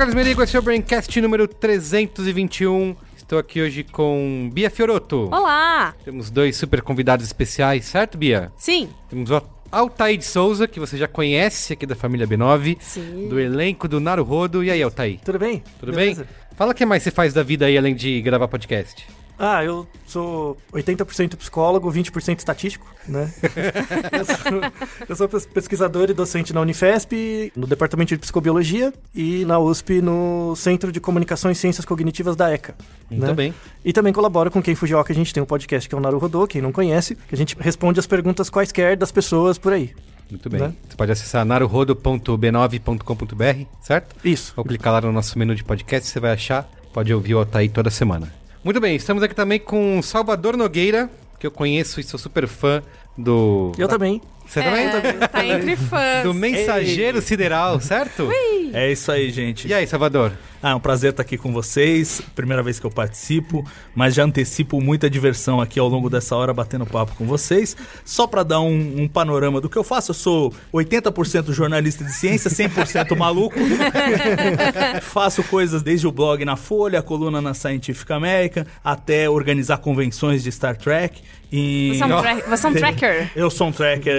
Carlos Merigo, esse é o Braincast número 321. Estou aqui hoje com Bia Fioroto. Olá! Temos dois super convidados especiais, certo, Bia? Sim. Temos o Altair de Souza, que você já conhece aqui da família B9, Sim. do elenco do Naruhodo. E aí, Altair? Tudo bem? Tudo Beleza? bem? Fala o que mais você faz da vida aí, além de gravar podcast. Ah, eu sou 80% psicólogo, 20% estatístico, né? eu, sou, eu sou pes- pesquisador e docente na Unifesp, no Departamento de Psicobiologia e na USP no Centro de Comunicação e Ciências Cognitivas da ECA. Muito né? bem. E também colaboro com quem Fujioka, a gente tem um podcast que é o Naruhodô, quem não conhece, que a gente responde as perguntas quaisquer das pessoas por aí. Muito bem. Né? Você pode acessar naruhodo.b9.com.br, certo? Isso. Ou clicar lá no nosso menu de podcast, você vai achar. Pode ouvir o Altair toda semana. Muito bem, estamos aqui também com Salvador Nogueira, que eu conheço e sou super fã do... Eu também. Você também? É, tá entre fãs. Do Mensageiro Sideral, certo? É isso aí, gente. E aí, Salvador? Ah, é um prazer estar aqui com vocês. Primeira vez que eu participo, mas já antecipo muita diversão aqui ao longo dessa hora batendo papo com vocês. Só para dar um, um panorama do que eu faço, eu sou 80% jornalista de ciência, 100% maluco. Faço coisas desde o blog na Folha, a coluna na Scientific American, até organizar convenções de Star Trek. E... Você é um, tra- você é um tracker. Eu sou um tracker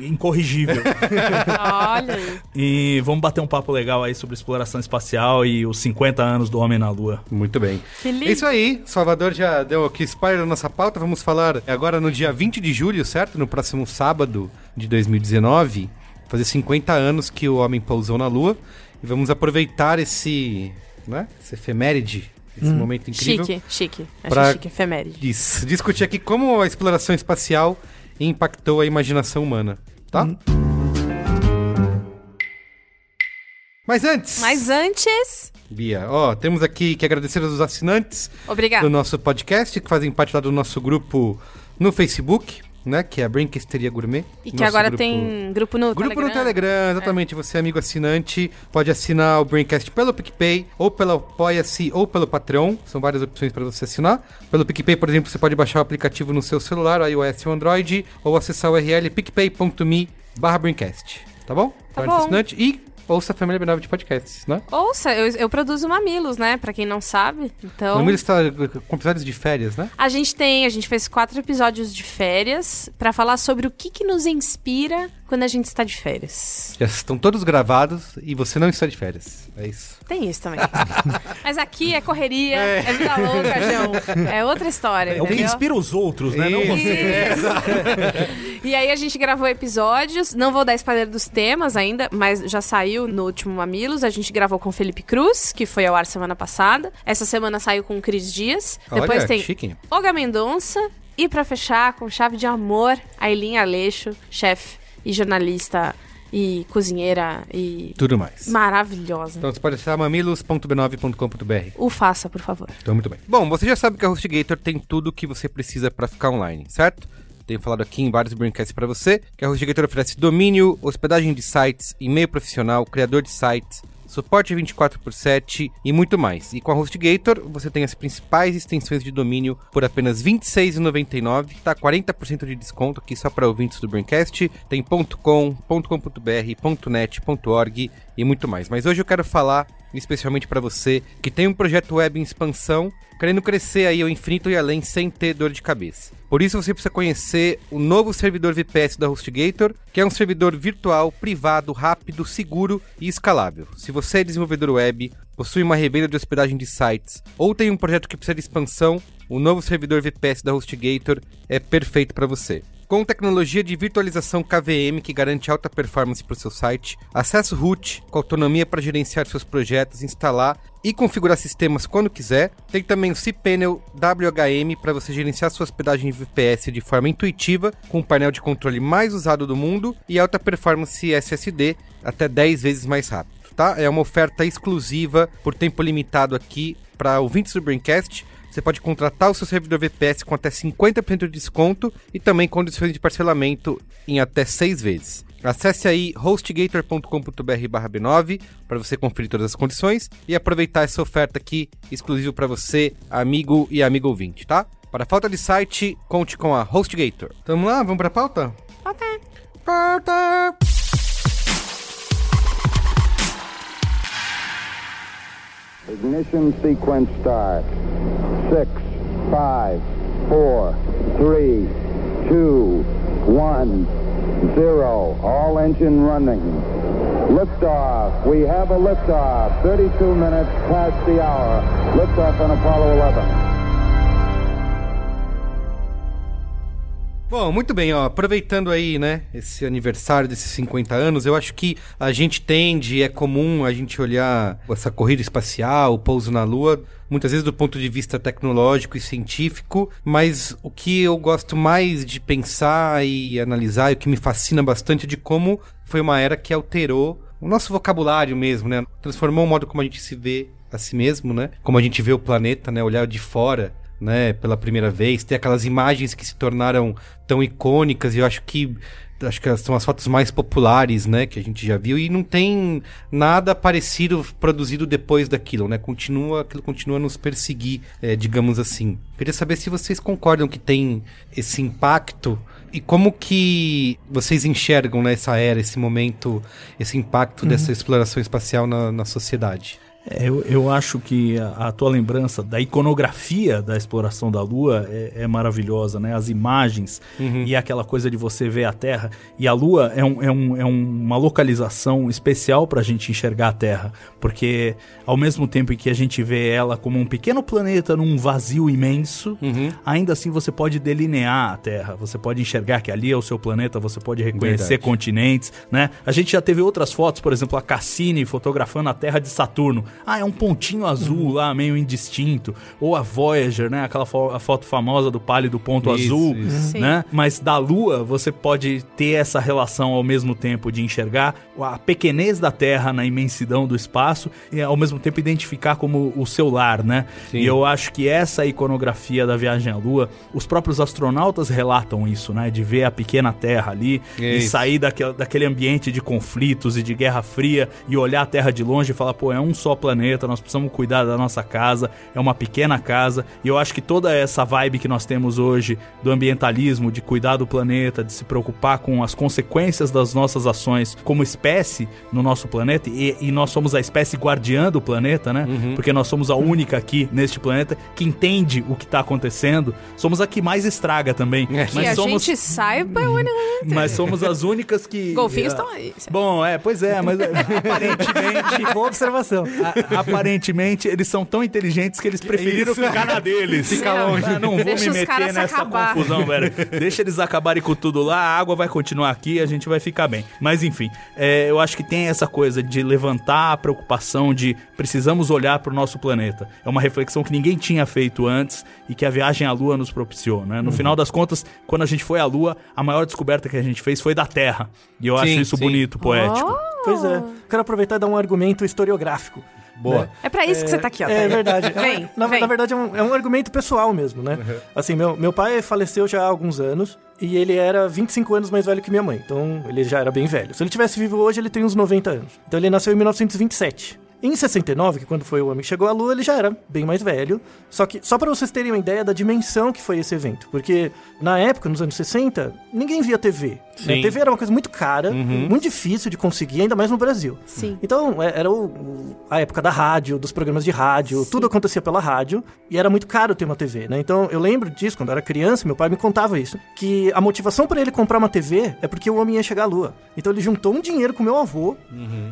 incorrigível. Olha aí. E vamos bater um papo legal aí sobre exploração espacial e os 50 anos do homem na Lua. Muito bem. Que lindo. É isso aí, Salvador já deu aqui spoiler na nossa pauta. Vamos falar agora no dia 20 de julho, certo? No próximo sábado de 2019. Fazer 50 anos que o homem pousou na Lua. E vamos aproveitar esse, né? Esse efeméride, esse momento incrível. Chique, chique. Achei Pra- chique, efeméride. Dis- discutir aqui como a exploração espacial impactou a imaginação humana, tá? Mas antes, Mas antes... Bia, ó, temos aqui que agradecer aos assinantes Obrigada. do nosso podcast, que fazem parte lá do nosso grupo no Facebook, né? Que é a Brinquesteria Gourmet. E que agora grupo- tem grupo no Grupo Telegram. no Telegram, exatamente. Você, amigo assinante, pode assinar o Braincast pelo PicPay, ou pelo Apoia-se, ou pelo Patreon. São várias opções para você assinar. Pelo PicPay, por exemplo, você pode baixar o aplicativo no seu celular, iOS ou Android, ou acessar o URL picpay.me barra. Tá bom? Tá Torne-se bom. assinante e ouça a família B9 de podcasts, né? Ouça, eu, eu produzo Mamilos, né? Pra quem não sabe. Então... O número está com episódios de férias, né? A gente tem, a gente fez quatro episódios de férias pra falar sobre o que, que nos inspira quando a gente está de férias. Já estão todos gravados e você não está de férias. É isso. Tem isso também. Mas aqui é correria, é, vida louca, João. É outra história. É o que inspira os outros, né? Não Isso. você. E aí a gente gravou episódios. Não vou dar spoiler dos temas ainda, mas já saiu no último Mamilos. A gente gravou com o Felipe Cruz, que foi ao ar semana passada. Essa semana saiu com o Cris Dias. Depois Olha, tem chique. Olga Mendonça. E pra fechar, com chave de amor, Aileen Aleixo, chefe e jornalista e cozinheira e Tudo mais. maravilhosa. Então você pode acessar mamilos.b9.com.br. O faça, por favor. Então, muito bem. Bom, você já sabe que a HostGator tem tudo o que você precisa para ficar online, certo? Tenho falado aqui em vários Braincasts para você que a HostGator oferece domínio, hospedagem de sites, e-mail profissional, criador de sites, suporte 24 por 7 e muito mais. E com a HostGator você tem as principais extensões de domínio por apenas R$ 26,99, tá 40% de desconto aqui só para ouvintes do Braincast. Tem .com, .com.br, .net, .org e muito mais. Mas hoje eu quero falar especialmente para você que tem um projeto web em expansão, querendo crescer aí ao infinito e além sem ter dor de cabeça. Por isso você precisa conhecer o novo servidor VPS da HostGator, que é um servidor virtual, privado, rápido, seguro e escalável. Se você é desenvolvedor web, possui uma revenda de hospedagem de sites ou tem um projeto que precisa de expansão, o novo servidor VPS da HostGator é perfeito para você. Com tecnologia de virtualização KVM que garante alta performance para o seu site, acesso root com autonomia para gerenciar seus projetos, instalar e configurar sistemas quando quiser. Tem também o cPanel WHM para você gerenciar sua hospedagem VPS de forma intuitiva, com o painel de controle mais usado do mundo e alta performance SSD até 10 vezes mais rápido. tá? É uma oferta exclusiva por tempo limitado aqui para ouvintes do Braincast. Você pode contratar o seu servidor VPS com até 50% de desconto e também condições de parcelamento em até 6 vezes. Acesse aí hostgator.com.br b9 para você conferir todas as condições e aproveitar essa oferta aqui exclusiva para você, amigo e amigo ouvinte, tá? Para falta de site, conte com a HostGator. Vamos lá, vamos para a pauta? Ok. Pauta! Ignition sequence start. Six, five, four, three, two, one, zero. All engine running. Liftoff. We have a liftoff. 32 minutes past the hour. Liftoff on Apollo 11. Bom, muito bem, ó, aproveitando aí, né, esse aniversário desses 50 anos, eu acho que a gente tende, é comum a gente olhar essa corrida espacial, o pouso na Lua, muitas vezes do ponto de vista tecnológico e científico, mas o que eu gosto mais de pensar e analisar, e o que me fascina bastante é de como foi uma era que alterou o nosso vocabulário mesmo, né, transformou o modo como a gente se vê a si mesmo, né, como a gente vê o planeta, né, olhar de fora né, pela primeira vez, ter aquelas imagens que se tornaram tão icônicas, e eu acho que acho que são as fotos mais populares, né, que a gente já viu e não tem nada parecido produzido depois daquilo, né? Continua, aquilo continua a nos perseguir, é, digamos assim. Queria saber se vocês concordam que tem esse impacto e como que vocês enxergam nessa era, esse momento, esse impacto dessa exploração espacial na, na sociedade. É, eu, eu acho que a, a tua lembrança da iconografia da exploração da Lua é, é maravilhosa, né? As imagens e aquela coisa de você ver a Terra. E a Lua é, um, é, um, é uma localização especial para a gente enxergar a Terra, porque ao mesmo tempo em que a gente vê ela como um pequeno planeta num vazio imenso, ainda assim você pode delinear a Terra. Você pode enxergar que ali é o seu planeta, você pode reconhecer Verdade. continentes, né? A gente já teve outras fotos, por exemplo, a Cassini fotografando a Terra de Saturno. Ah, é um pontinho azul lá, meio indistinto. Ou a Voyager, né? Aquela fo- a foto famosa do pálido ponto Isso, azul, isso. né? Mas da Lua, você pode ter essa relação ao mesmo tempo de enxergar a pequenez da Terra na imensidão do espaço e ao mesmo tempo identificar como o seu lar, né? Sim. E eu acho que essa iconografia da viagem à Lua, os próprios astronautas relatam isso, né? De ver a pequena Terra ali e Isso. sair daquele, daquele ambiente de conflitos e de guerra fria e olhar a Terra de longe e falar, pô, é um só planeta, nós precisamos cuidar da nossa casa, é uma pequena casa. E eu acho que toda essa vibe que nós temos hoje do ambientalismo, de cuidar do planeta, de se preocupar com as consequências das nossas ações como espécie no nosso planeta, e, e nós somos a espécie guardiã do planeta, né? Porque nós somos a única aqui neste planeta que entende o que está acontecendo. Somos a que mais estraga também. É. Que Mas a somos gente saiba é mas somos as únicas que. Golfinhos estão aí. Bom, é, pois é, mas aparentemente. Boa observação. A- aparentemente, eles são tão inteligentes que eles preferiram Isso. ficar na deles. Fica longe. Ah, não vou Deixa me meter nessa acabar. confusão, velho. Deixa eles acabarem com tudo lá, a água vai continuar aqui, a gente vai ficar bem. Mas enfim, é, eu acho que tem essa coisa de levantar a preocupação de precisamos olhar para o nosso planeta. É uma reflexão que ninguém tinha feito antes e que a viagem à Lua nos propiciou, né? No Uhum. final das contas, quando a gente foi à Lua, a maior descoberta que a gente fez foi da Terra. E eu acho Sim, isso sim. bonito, poético. Pois é. Quero aproveitar e dar um argumento historiográfico. Boa. né? É pra isso que você tá aqui, ó. É Thaís. verdade. Vem, na, vem. na verdade, é um, é um argumento pessoal mesmo, né? Assim, meu, meu pai faleceu já há alguns anos e ele era 25 anos mais velho que minha mãe. Então, ele já era bem velho. Se ele tivesse vivo hoje, ele tem uns 90 anos. Então, ele nasceu em 1927. Em 69, que quando foi o homem que chegou à Lua, ele já era bem mais velho. Só que, só para vocês terem uma ideia da dimensão que foi esse evento. Porque, na época, nos anos 60, ninguém via TV. né? Sim. TV era uma coisa muito cara, muito difícil de conseguir, ainda mais no Brasil. Sim. Então, é- era o- a época da rádio, dos programas de rádio, tudo acontecia pela rádio, e era muito caro ter uma TV, né? Então, eu lembro disso, quando eu era criança, meu pai me contava isso, que a motivação para ele comprar uma TV é porque o homem ia chegar à lua. Então, ele juntou um dinheiro com meu avô,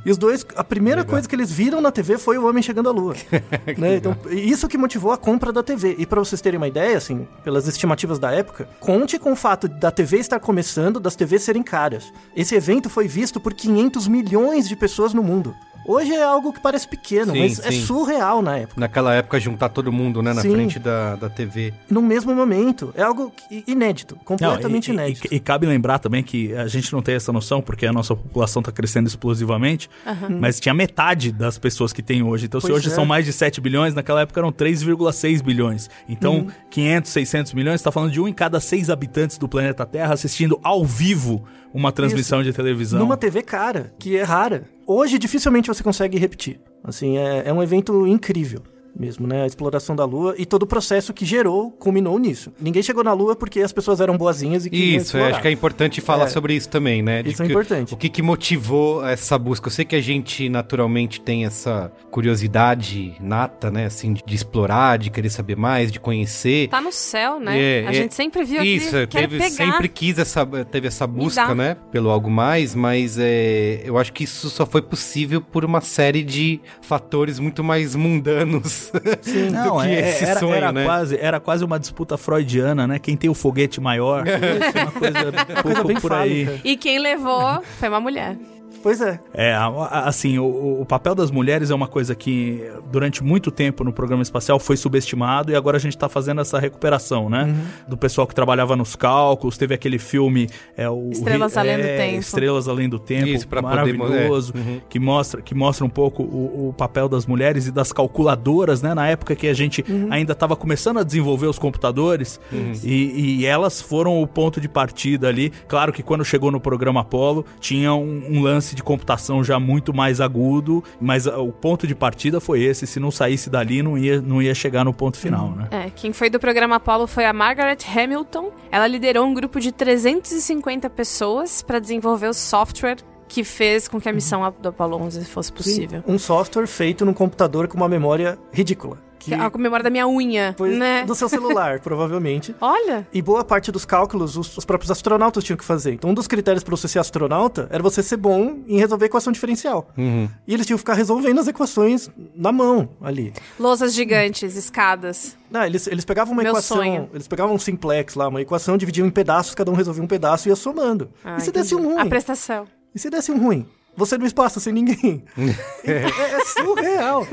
e os dois, a primeira coisa que eles viram na TV foi o homem chegando à lua. né? Então, isso que motivou a compra da TV. E para vocês terem uma ideia, assim, pelas estimativas da época, conte com o fato da TV estar começando, das TVs serem caras. Esse evento foi visto por 500 milhões de pessoas no mundo. Hoje é algo que parece pequeno, Sim, mas é sim. surreal na época. Naquela época, juntar todo mundo, né, na Sim. frente da, da TV. No mesmo momento. É algo inédito, Não, completamente e, e- inédito. e- e cabe lembrar também que a gente não tem essa noção, porque a nossa população está crescendo explosivamente, mas tinha metade das pessoas que tem hoje. Então, se Pois hoje é. são mais de 7 bilhões, naquela época eram 3,6 bilhões. Então, Uhum. 500, 600 milhões, está falando de um em cada seis habitantes do planeta Terra assistindo ao vivo uma transmissão de televisão. Numa TV cara, que é rara. Hoje, dificilmente você consegue repetir. Assim, é, é um evento incrível mesmo, né? A exploração da Lua e todo o processo que gerou, culminou nisso. Ninguém chegou na Lua porque as pessoas eram boazinhas e queriam Isso, eu explorar. acho que é importante falar É. sobre isso também, né? Isso é que- importante. O que, que motivou essa busca? Eu sei que a gente naturalmente tem essa curiosidade nata, né? Assim, de, de explorar, de querer saber mais, de conhecer. Tá no céu, né? É, a é- gente sempre viu Isso, quero teve, pegar. sempre quis essa, teve essa busca, né? Pelo algo mais, mas é, eu acho que isso só foi possível por uma série de fatores muito mais mundanos do Não, que é- esse era, sonho, era né? quase, era quase uma disputa freudiana, né? Quem tem o foguete maior. uma coisa, um Coisa pouco bem por aí. E quem levou foi uma mulher. Pois é. É, assim, o, o papel das mulheres é uma coisa que durante muito tempo no programa espacial foi subestimado e agora a gente tá fazendo essa recuperação, né? Uhum. Do pessoal que trabalhava nos cálculos, teve aquele filme... É, o, Estrelas Além do é, Tempo. Estrelas Além do Tempo, Isso, pra poder- maravilhoso, é, uhum. que, mostra, que mostra um pouco o, o papel das mulheres e das calculadoras, né? Na época que a gente Uhum. ainda estava começando a desenvolver os computadores e, e elas foram o ponto de partida ali. Claro que quando chegou no programa Apollo, tinha um, um lance de computação já muito mais agudo, mas ah, o ponto de partida foi esse. Se não saísse dali, não ia, não ia chegar no ponto final, né? É, quem foi do programa Apollo foi a Margaret Hamilton. Ela liderou um grupo de 350 pessoas para desenvolver o software que fez com que a missão do Apollo 11 fosse possível. Um software feito num computador com uma memória ridícula. Que A memória da minha unha, foi né? do seu celular, provavelmente. Olha, E boa parte dos cálculos os, os próprios astronautas tinham que fazer. Então, um dos critérios para você ser astronauta era você ser bom em resolver equação diferencial. Uhum. E eles tinham que ficar resolvendo as equações na mão ali. lousas gigantes, escadas. Não, eles, eles pegavam uma Meu equação. sonho. Eles pegavam um simplex lá, uma equação, dividiam em pedaços, cada um resolvia um pedaço e ia somando. Ah, e se desse um ruim? A prestação. E se desse um ruim? Você no espaço sem ninguém. é, é surreal.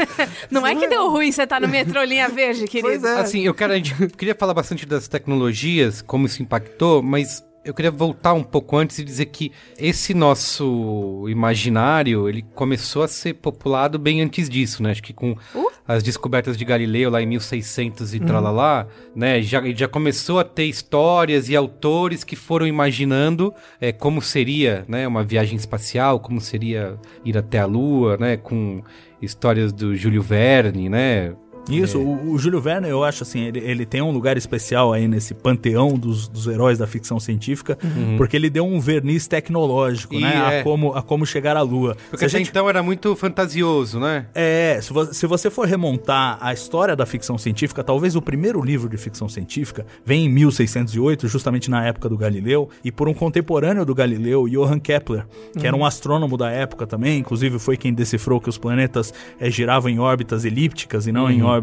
Não é que deu ruim você tá no metrô linha verde, querido. Pois é. Assim, eu, quero, gente queria falar bastante das tecnologias, como isso impactou, mas eu queria voltar um pouco antes e dizer que esse nosso imaginário, ele começou a ser populado bem antes disso, né? Acho que com Uh. As descobertas de Galileu lá em 1600 e tralalá, né? Já, já começou a ter histórias e autores que foram imaginando é, como seria, né? Uma viagem espacial, como seria ir até a Lua, né? Com histórias do Júlio Verne, né? Isso, o, o Júlio Verne, eu acho assim, ele, ele tem um lugar especial aí nesse panteão dos, dos heróis da ficção científica, porque ele deu um verniz tecnológico, E né? é. A, como, a como chegar à Lua. Porque Se a até gente então era muito fantasioso, né? É, se vo- se você for remontar a história da ficção científica, talvez o primeiro livro de ficção científica vem em 1608, justamente na época do Galileu, e por um contemporâneo do Galileu, Johann Kepler, que era um astrônomo da época também, inclusive foi quem decifrou que os planetas eh, giravam em órbitas elípticas e não em órbitas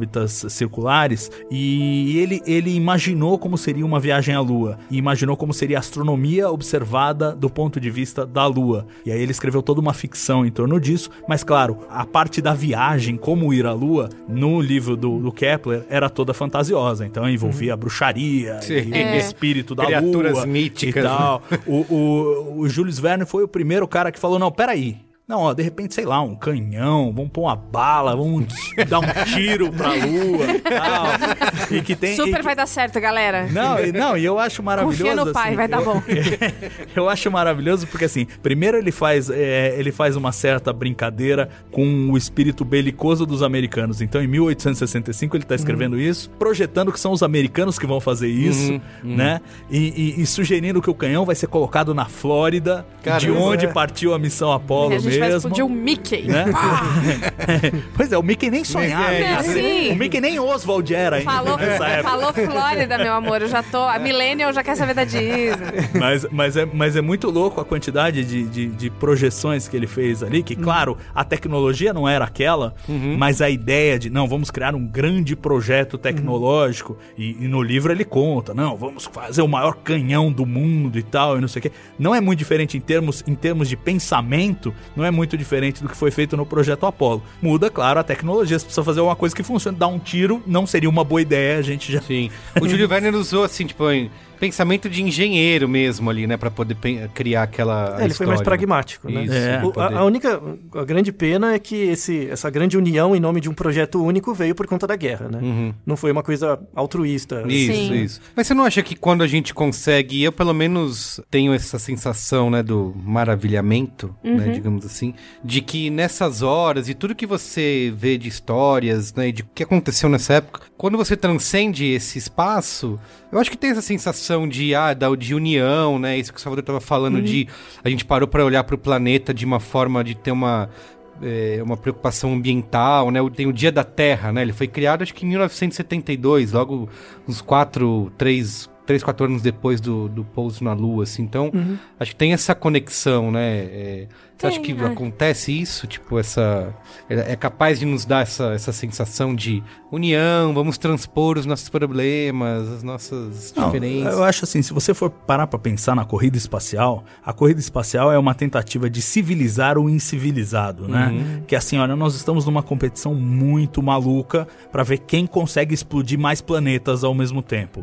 circulares, e ele, ele imaginou como seria uma viagem à Lua, e imaginou como seria a astronomia observada do ponto de vista da Lua. E aí ele escreveu toda uma ficção em torno disso, mas claro, a parte da viagem, como ir à Lua, no livro do, do Kepler, era toda fantasiosa. Então envolvia a bruxaria, e É. o espírito da Criaturas Lua míticas. e tal. O, o, o Jules Verne foi o primeiro cara que falou, não, peraí. Não, ó, de repente, sei lá, um canhão, vamos pôr uma bala, vamos dar um tiro pra lua e tal. E que tem... e Super que- vai dar certo, galera. não, e- não, e eu acho maravilhoso. Confia no pai, assim, vai dar eu- bom. eu acho maravilhoso porque assim, primeiro ele faz, é, ele faz uma certa brincadeira com o espírito belicoso dos americanos. Então, em 1865 ele tá escrevendo isso, projetando que são os americanos que vão fazer isso, né? E, e- e sugerindo que o canhão vai ser colocado na Flórida, de Caramba, onde é. partiu a missão Apollo a gente vai explodir o Mickey. Né? pois é, o Mickey nem sonhava. É, né? O Mickey nem Oswald era ainda Falou, nessa época. falou Flórida, meu amor. Eu já tô. A Millennial já quer saber da Disney. Mas, mas, é, mas é muito louco a quantidade de, de, de projeções que ele fez ali, que, claro, a tecnologia não era aquela, mas a ideia de, não, vamos criar um grande projeto tecnológico, e, e no livro ele conta, não, vamos fazer o maior canhão do mundo e tal, e não sei o quê. Não é muito diferente em termos, em termos de pensamento, não não é muito diferente do que foi feito no projeto Apollo. Muda, claro, a tecnologia. Você precisa fazer uma coisa que funcione. Dar um tiro não seria uma boa ideia, a gente já. Sim. O Júlio Werner usou, assim, tipo, em pensamento de engenheiro mesmo ali, né? Pra poder criar aquela. É, ele foi mais história. pragmático, né? Isso, É. O- a, a única, a grande pena é que esse, essa grande união em nome de um projeto único veio por conta da guerra, né? Uhum. Não foi uma coisa altruísta. Isso, Sim. isso. Mas você não acha que quando a gente consegue, eu pelo menos tenho essa sensação, né, do maravilhamento, né, digamos assim, de que nessas horas e tudo que você vê de histórias, né, e de o que aconteceu nessa época, quando você transcende esse espaço, eu acho que tem essa sensação de, ah, da, de união, né, isso que o Salvador estava falando de a gente parou para olhar para o planeta de uma forma de ter uma é, uma preocupação ambiental, né? Tem o Dia da Terra, né? Ele foi criado acho que em 1972, logo uns quatro, três, três, quatro anos depois do, do pouso na Lua, assim. Então, acho que tem essa conexão, né? É, você acha que é. acontece isso? Tipo, essa... É é capaz de nos dar essa, essa sensação de união, vamos transpor os nossos problemas, as nossas Não, diferenças. eu acho assim, se você for parar pra pensar na corrida espacial, a corrida espacial é uma tentativa de civilizar o incivilizado, né? Que assim, olha, nós estamos numa competição muito maluca pra ver quem consegue explodir mais planetas ao mesmo tempo.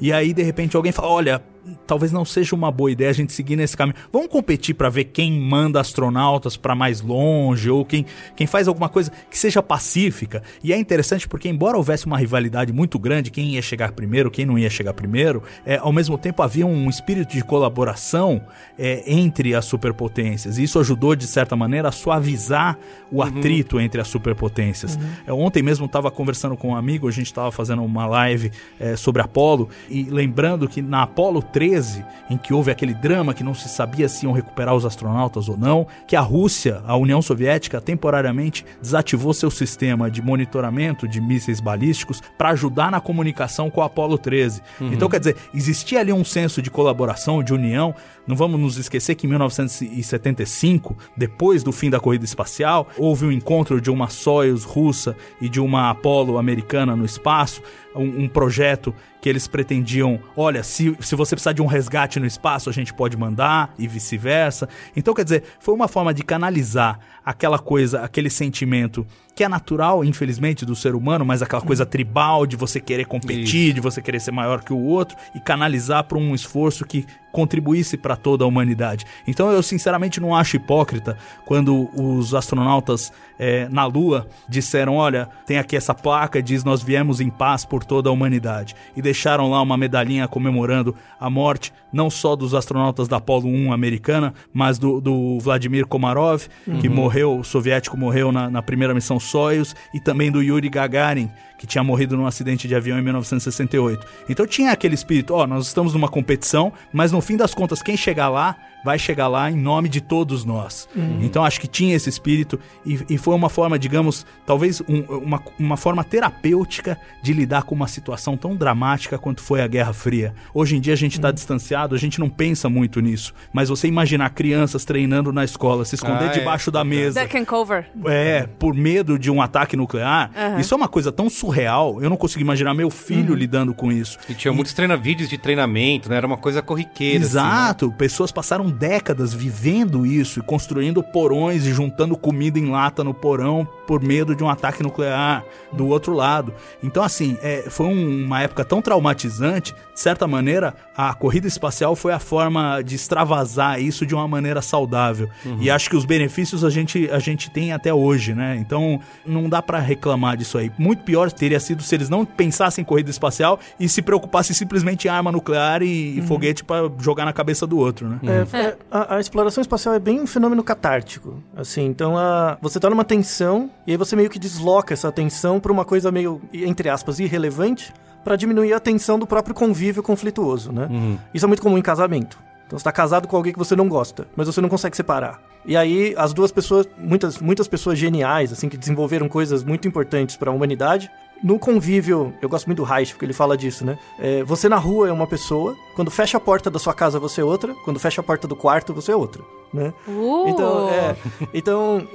E aí de repente alguém fala, olha, talvez não seja uma boa ideia a gente seguir nesse caminho. Vamos competir pra ver quem manda astronautas pra mais longe ou quem, quem faz alguma coisa que seja pacífica. E é interessante porque, embora houvesse uma rivalidade muito grande, quem ia chegar primeiro, quem não ia chegar primeiro, é, ao mesmo tempo havia um espírito de colaboração é, entre as superpotências. E isso ajudou, de certa maneira, a suavizar o atrito entre as superpotências. É, ontem mesmo estava conversando com um amigo, a gente estava fazendo uma live é, sobre Apolo, e lembrando que na Apolo 13, em que houve aquele drama que não se sabia se iam recuperar os astronautas ou não, que a Rússia, a União Soviética, temporariamente desativou seu sistema de monitoramento de mísseis balísticos para ajudar na comunicação com o Apolo 13. Então, quer dizer, existia ali um senso de colaboração, de união. Não vamos nos esquecer que em 1975, depois do fim da corrida espacial, houve um encontro de uma Soyuz russa e de uma Apollo americana no espaço, um, um projeto que eles pretendiam, olha, se, se você precisar de um resgate no espaço, a gente pode mandar e vice-versa. Então, quer dizer, foi uma forma de canalizar aquela coisa, aquele sentimento que é natural, infelizmente, do ser humano, mas aquela coisa tribal de você querer competir, de você querer ser maior que o outro e canalizar para um esforço que contribuísse para toda a humanidade. Então eu sinceramente não acho hipócrita quando os astronautas eh, na Lua disseram, olha, tem aqui essa placa diz nós viemos em paz por toda a humanidade. E deixaram lá uma medalhinha comemorando a morte não só dos astronautas da Apollo 1 americana, mas do, do Vladimir Komarov, que morreu, o soviético morreu na, na primeira missão Soyuz, e também do Yuri Gagarin, que tinha morrido num acidente de avião em 1968. Então tinha aquele espírito, ó, nós estamos numa competição, mas no fim das contas, quem chegar lá, vai chegar lá em nome de todos nós. Então acho que tinha esse espírito e, e foi uma forma, digamos, talvez um- uma, uma forma terapêutica de lidar com uma situação tão dramática quanto foi a Guerra Fria. Hoje em dia a gente está distanciado, a gente não pensa muito nisso, mas você imaginar crianças treinando na escola, se esconder Ah, é. debaixo da mesa, and cover. é, por medo de um ataque nuclear, isso é uma coisa tão surreal. Eu não consigo imaginar meu filho lidando com isso. E tinha muitos treina vídeos de treinamento, né? Era uma coisa corriqueira. assim, né? Exato, pessoas passaram décadas vivendo isso e construindo porões e juntando comida em lata no porão por medo de um ataque nuclear do outro lado. Então, assim, é, foi um- uma época tão traumatizante, de certa maneira, a corrida espacial foi a forma de extravasar isso de uma maneira saudável. E acho que os benefícios a gente, a gente tem até hoje, né? Então, não dá pra reclamar disso aí. Muito pior teria sido se eles não pensassem em corrida espacial e se preocupassem simplesmente em arma nuclear e, e foguete pra jogar na cabeça do outro, né? É, é, a, a exploração espacial é bem um fenômeno catártico. Assim, então a, você tá numa tensão e aí você meio que desloca essa tensão pra uma coisa meio, entre aspas, irrelevante pra diminuir a tensão do próprio convívio conflituoso, né? Isso é muito comum em casamento. Então você tá casado com alguém que você não gosta, mas você não consegue separar. E aí as duas pessoas, muitas, muitas pessoas geniais, assim, que desenvolveram coisas muito importantes para a humanidade, no convívio, eu gosto muito do Reich, porque ele fala disso, né? É, você na rua é uma pessoa, quando fecha a porta da sua casa você é outra, quando fecha a porta do quarto você é outra, né? Uh! Então, é, então,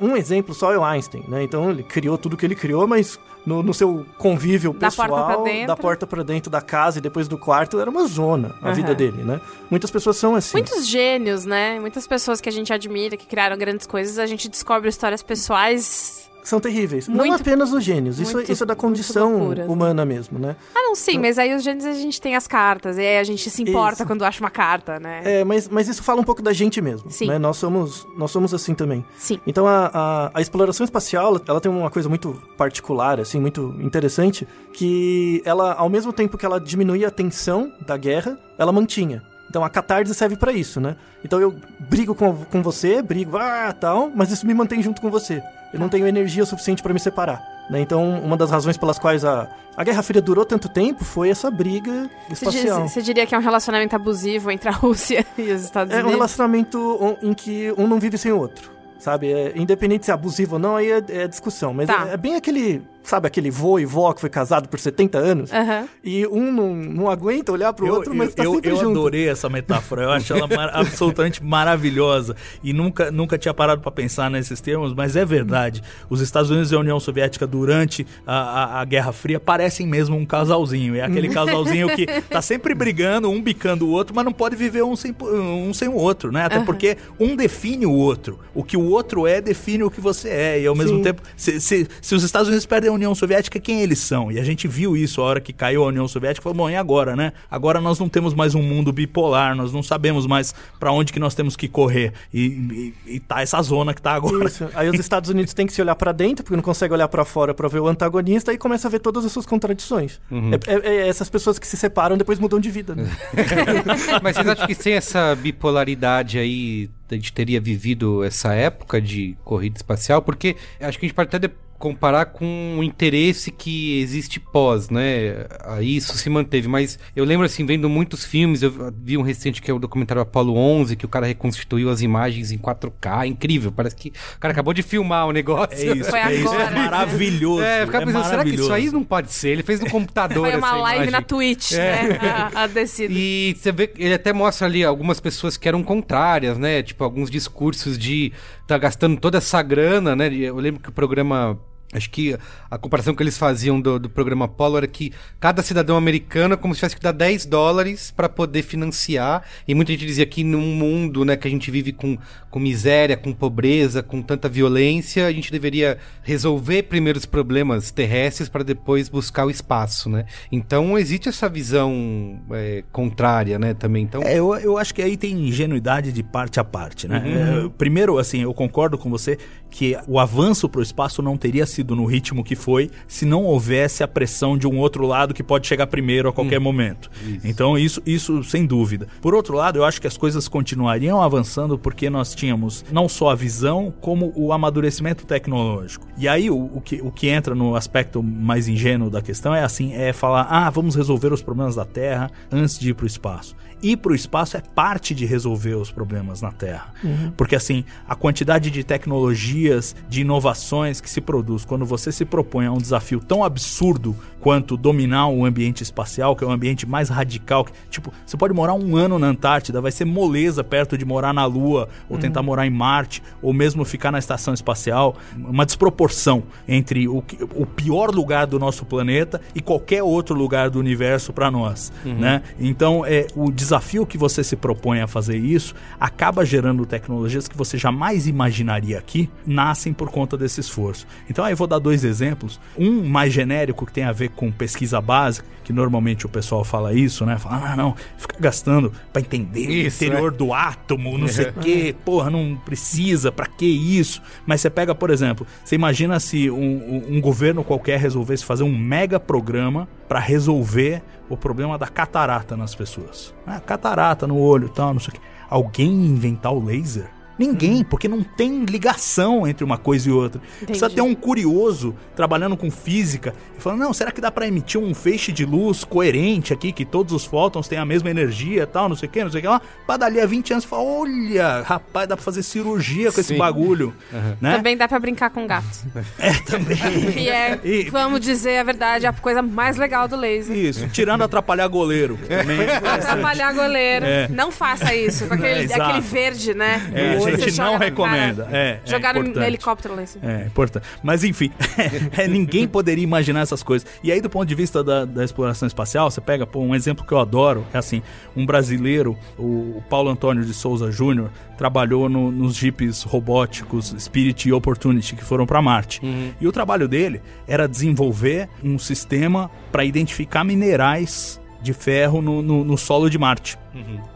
um exemplo só é o Einstein, né? Então ele criou tudo que ele criou, mas no, no seu convívio pessoal, dentro. da porta pra dentro da casa e depois do quarto, era uma zona a Aham. vida dele, né? Muitas pessoas são assim. Muitos gênios, né? Muitas pessoas que a gente admira, que criaram grandes coisas, a gente descobre histórias pessoais. São terríveis. não Muito- apenas os gênios, isso, muito- isso é da condição loucuras, né? humana mesmo, né? Ah, não, sim, mas aí os gênios a gente tem as cartas, e aí a gente se importa Isso. quando acha uma carta, né? É, mas, mas isso fala um pouco da gente mesmo, Sim. né? Nós somos, nós somos assim também. Sim. Então a, a, a exploração espacial, ela tem uma coisa muito particular, assim, muito interessante, que ela, ao mesmo tempo que ela diminuía a tensão da guerra, ela mantinha. Então a catarse serve pra isso, né? Então eu brigo com, com você, brigo, ah, tal, mas isso me mantém junto com você. Eu não tenho energia suficiente pra me separar. Né? Então, uma das razões pelas quais a, a Guerra Fria durou tanto tempo foi essa briga espacial. você diria que é um relacionamento abusivo entre a Rússia e os Estados É um Unidos? relacionamento on- em que um não vive sem o outro. Sabe? É, independente se é abusivo ou não, aí é, é discussão. Mas Tá. é, é bem aquele, sabe, aquele vô e vó que foi casado por 70 anos. Aham. E um não, não aguenta olhar pro Eu, outro, mas eu, tá eu, sempre eu junto. adorei essa metáfora, eu acho ela mar- absolutamente maravilhosa e nunca, nunca tinha parado para pensar nesses termos, mas é verdade. Os Estados Unidos e a União Soviética durante a, a, a Guerra Fria parecem mesmo um casalzinho. É aquele casalzinho que tá sempre brigando, um bicando o outro, mas não pode viver um sem, um sem o outro, né? Até porque um define o outro. O que o outro é define o que você é. E ao mesmo Sim. tempo, se, se, se os Estados Unidos perdem a União Soviética, quem eles são? E a gente viu isso a hora que caiu a União Soviética. Falou, bom, e agora, né? Agora nós não temos mais um mundo bipolar, nós não sabemos mais pra onde que nós temos que correr. E, e, e tá essa zona que tá agora. Isso. Aí os Estados Unidos têm que se olhar pra dentro, porque não consegue olhar pra fora pra ver o antagonista, e começa a ver todas as suas contradições. Uhum. É, é- é essas pessoas que se separam depois mudam de vida. Né? Mas vocês acham que sem essa bipolaridade aí, a gente teria vivido essa época de corrida espacial? Porque acho que a gente pode até de- comparar com o interesse que existe pós, né? Aí isso se manteve, mas eu lembro assim, vendo muitos filmes, eu vi um recente que é o documentário Apollo 11, que o cara reconstituiu as imagens em 4K, incrível, parece que o cara acabou de filmar o negócio. É isso, Foi é isso. É maravilhoso. É, ficava pensando, será que isso aí não pode ser? Ele fez no computador Foi uma essa live imagem. na Twitch, É. né? A, a descida. E você vê que ele até mostra ali algumas pessoas que eram contrárias, né? Tipo, alguns discursos de tá gastando toda essa grana, né? Eu lembro que o programa. Acho que a comparação que eles faziam do, do programa Apollo era que cada cidadão americano é como se tivesse que dar 10 dólares para poder financiar. E muita gente dizia que num mundo né, que a gente vive com, com miséria, com pobreza, com tanta violência, a gente deveria resolver primeiro os problemas terrestres para depois buscar o espaço, né? Então existe essa visão é, contrária, né, também. Então, É, eu, eu acho que aí tem ingenuidade de parte a parte, né? É, primeiro, assim, eu concordo com você que o avanço para o espaço não teria sido no ritmo que foi se não houvesse a pressão de um outro lado que pode chegar primeiro a qualquer momento. Então, isso, isso sem dúvida. Por outro lado, eu acho que as coisas continuariam avançando porque nós tínhamos não só a visão, como o amadurecimento tecnológico. E aí, o, o que, o que entra no aspecto mais ingênuo da questão é assim, é falar, ah, vamos resolver os problemas da Terra antes de ir para o espaço. Ir para o espaço é parte de resolver os problemas na Terra. Porque assim, a quantidade de tecnologias, de inovações que se produz quando você se propõe a um desafio tão absurdo quanto dominar o ambiente espacial, que é o ambiente mais radical. que- tipo, você pode morar um ano na Antártida, vai ser moleza perto de morar na Lua, ou tentar morar em Marte, ou mesmo ficar na estação espacial. Uma desproporção entre o, o pior lugar do nosso planeta e qualquer outro lugar do universo para nós, né? Então, é, o desafio que você se propõe a fazer isso acaba gerando tecnologias que você jamais imaginaria aqui, nascem por conta desse esforço. Então, aí eu vou dar dois exemplos. Um mais genérico que tem a ver com pesquisa básica, que normalmente o pessoal fala isso, né? Fala, ah, não, fica gastando para entender Isso, o interior do átomo, não sei o quê, porra, não precisa, pra que isso? Mas você pega, por exemplo, você imagina se um, um- um governo qualquer resolvesse fazer um mega programa para resolver o problema da catarata nas pessoas. Ah, catarata no olho tal, não sei o quê. Alguém inventar o laser? Ninguém, porque não tem ligação entre uma coisa e outra. Precisa ter um curioso trabalhando com física e falando, não, será que dá pra emitir um feixe de luz coerente aqui, que todos os fótons têm a mesma energia e tal, não sei o que, não sei o que lá. Pra dali a 20 anos falar, olha, rapaz, dá pra fazer cirurgia com esse Sim. bagulho. Né? Também dá pra brincar com gatos. É, também. Que é, E- vamos dizer a verdade, a coisa mais legal do laser. Isso, tirando atrapalhar goleiro. Também é. Atrapalhar goleiro. É. Não faça isso. Com aquele, É, aquele verde, né? É, a gente não cara. recomenda. É, é no helicóptero lá em cima. É, importante. Mas enfim, é, ninguém poderia imaginar essas coisas. E aí, do ponto de vista da, da exploração espacial, você pega, pô, um exemplo que eu adoro, é assim, um brasileiro, o, Paulo Antônio de Souza Júnior, trabalhou no- nos jipes robóticos Spirit e Opportunity, que foram para Marte. E o trabalho dele era desenvolver um sistema para identificar minerais de ferro no- no- no solo de Marte.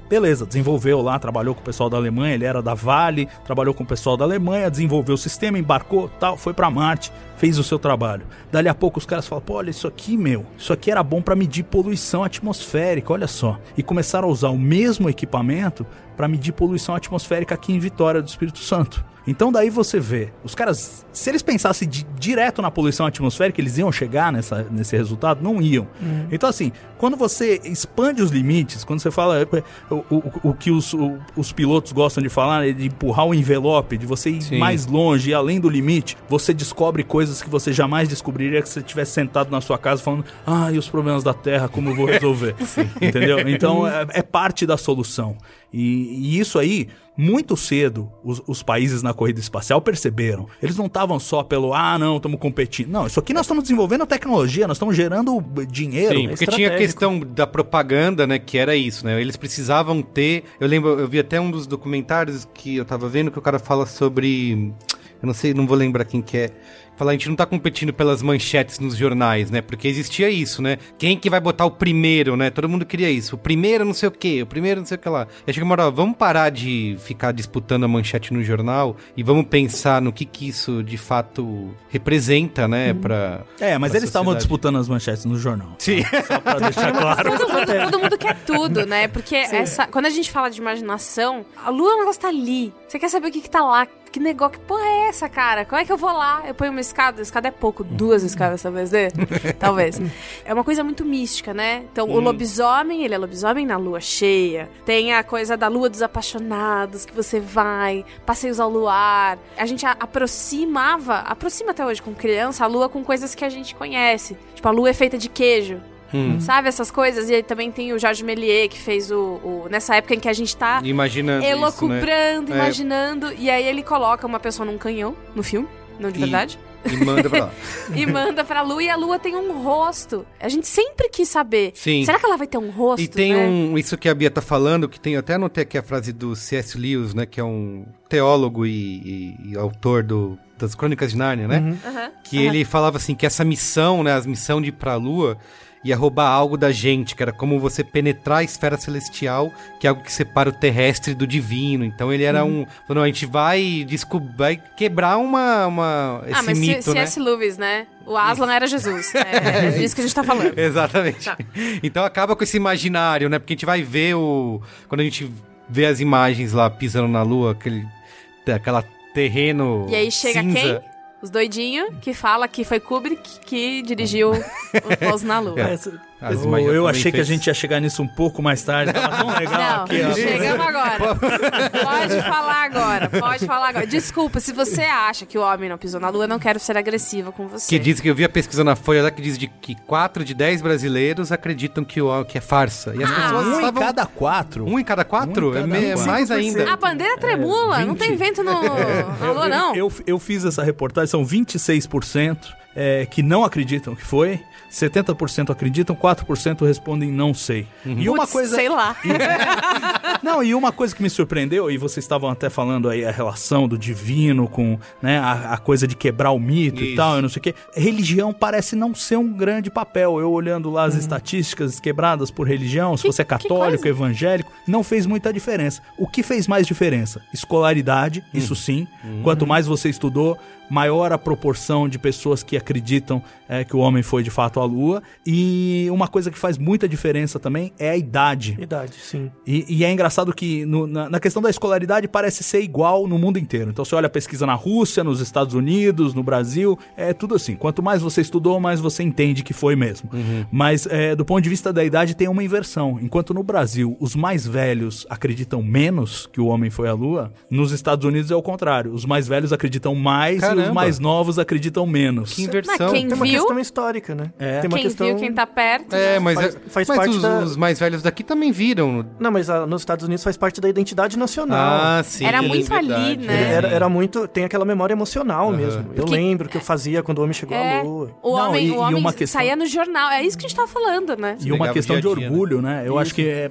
Beleza, desenvolveu lá, trabalhou com o pessoal da Alemanha, ele era da Vale, trabalhou com o pessoal da Alemanha, desenvolveu o sistema, embarcou, tal, foi pra Marte, fez o seu trabalho. Dali a pouco os caras falam: "Pô, olha isso aqui, meu. Isso aqui era bom pra medir poluição atmosférica, olha só". E começaram a usar o mesmo equipamento pra medir poluição atmosférica aqui em Vitória do Espírito Santo. Então daí você vê, os caras, se eles pensassem di- direto na poluição atmosférica, eles iam chegar nessa, nesse resultado? Não iam. Então assim, quando você expande os limites, quando você fala é, o, o, o que os, o- os pilotos gostam de falar, é de empurrar o envelope, de você ir Sim. mais longe, ir além do limite, você descobre coisas que você jamais descobriria que você estivesse sentado na sua casa falando, ah, e os problemas da Terra, como eu vou resolver? Entendeu? Então é, é parte da solução. E, e isso aí, muito cedo, os, os países na corrida espacial perceberam. Eles não estavam só pelo, ah, não, estamos competindo. Não, isso aqui nós estamos desenvolvendo tecnologia, nós estamos gerando dinheiro. Sim, porque tinha a questão da propaganda, né, que era isso, né? Eles precisavam ter. Eu lembro, eu vi até um dos documentários que eu tava vendo que o cara fala sobre. Eu não sei, não vou lembrar quem que é. Fala, a gente não tá competindo pelas manchetes nos jornais, né? Porque existia isso, né? Quem que vai botar o primeiro, né? Todo mundo queria isso. O primeiro não sei o quê, o primeiro não sei o que lá. E chega uma hora, vamos parar de ficar disputando a manchete no jornal e vamos pensar no que que isso de fato representa, né? Pra, É, mas pra eles estavam disputando as manchetes no jornal. Sim. Só pra deixar claro. Todo mundo, todo mundo quer tudo, né? Porque essa, quando a gente fala de imaginação, a lua é um negócio tá ali. Você quer saber o que, que tá lá? Que negócio, que porra é essa, cara? Como é que eu vou lá? Eu ponho uma escada, a escada é pouco, duas escadas talvez dê? talvez. É uma coisa muito mística, né? Então, o lobisomem, ele é lobisomem na lua cheia. Tem a coisa da lua dos apaixonados, que você vai, passeios ao luar. A gente aproximava, aproxima até hoje com criança, a lua com coisas que a gente conhece. Tipo, a lua é feita de queijo. Hum. Sabe essas coisas? E aí também tem o Jorge Méliès, que fez o, o- Nessa época em que a gente tá Imaginando né? elocubrando, É. imaginando. E aí ele coloca uma pessoa num canhão, no filme, não de E- verdade. E manda pra lá. E manda pra lua e a lua tem um rosto. A gente sempre quis saber. Sim. Será que ela vai ter um rosto? E tem né? um. Isso que a Bia tá falando, que tem. eu Até anotei aqui a frase do C.S. Lewis, né? Que é um teólogo e, e- e autor do, das Crônicas de Nárnia, né? Aham, Que aham. ele falava assim: que essa missão, né? A missão de ir pra Lua ia roubar algo da gente, que era como você penetrar a esfera celestial, que é algo que separa o terrestre do divino. Então ele era um. falou, Não, a gente vai descobrir. Vai quebrar uma. uma esse Ah, mas mito, né? C.S. Lewis, né? O Aslan era Jesus. É, é disso que a gente tá falando. Exatamente. Tá. Então acaba com esse imaginário, né? Porque a gente vai ver o. Quando a gente vê as imagens lá pisando na lua, aquele. aquela terreno. E aí chega cinza. quem? Os doidinhos que fala que foi Kubrick que dirigiu o Pouso na Lua. As Eu, imagens eu também achei que a gente ia chegar nisso um pouco mais tarde. Tava tão legal Não, aqui, ó. chegamos agora. Pode falar agora, pode falar agora. Desculpa, se você acha que o homem não pisou na lua, eu não quero ser agressiva com você. Que diz que eu vi a pesquisa na Folha lá que diz de que 4 de 10 brasileiros acreditam que, o, que é farsa. E as Ah, pessoas Um em estavam. cada quatro. Um em cada quatro? Um em é, cada é quatro. mais ainda. A bandeira tremula, não 20. tem vento no, na lua, não. Eu, eu fiz essa reportagem, são 26% é, que não acreditam que foi, 70% acreditam, 4% respondem não sei. E uma Putz, coisa. Sei lá. Não, e uma coisa que me surpreendeu, e vocês estavam até falando aí a relação do divino com né, a, a coisa de quebrar o mito e Isso. tal, eu não sei o quê. Religião parece não ser um grande papel. Eu olhando lá as estatísticas quebradas por religião, se Que- você é católico, evangélico, não fez muita diferença. O que fez mais diferença? Escolaridade, isso sim. Quanto mais você estudou, maior a proporção de pessoas que acreditam é, que o homem foi de fato à Lua. E uma coisa que faz muita diferença também é a idade. Idade, sim. E, e é engraçado que no- na, na questão da escolaridade parece ser igual no mundo inteiro. Então você olha a pesquisa na Rússia, nos Estados Unidos, no Brasil, é tudo assim. Quanto mais você estudou, mais você entende que foi mesmo. Mas é, do ponto de vista da idade tem uma inversão. Enquanto no Brasil os mais velhos acreditam menos que o homem foi à Lua, nos Estados Unidos é o contrário. Os mais velhos acreditam mais e Caramba. os mais novos acreditam menos. Que inversão. quem Tem uma Viu? questão histórica, né? É. Tem uma Quem questão... viu, quem tá perto. É, mas, Faz- é- faz mas parte os, da- os mais velhos daqui também viram. Não, mas ah, nos Estados Unidos faz parte da identidade nacional. Ah, sim. Era muito ali, verdade. né? Era, era muito. Tem aquela memória emocional mesmo. Eu Porque- lembro que eu fazia quando o homem chegou É, à lua. o Não, homem, e- o e homem uma questão- saía no jornal. É isso que a gente tava falando, né? E uma questão de a dia, orgulho, né? Eu acho que é,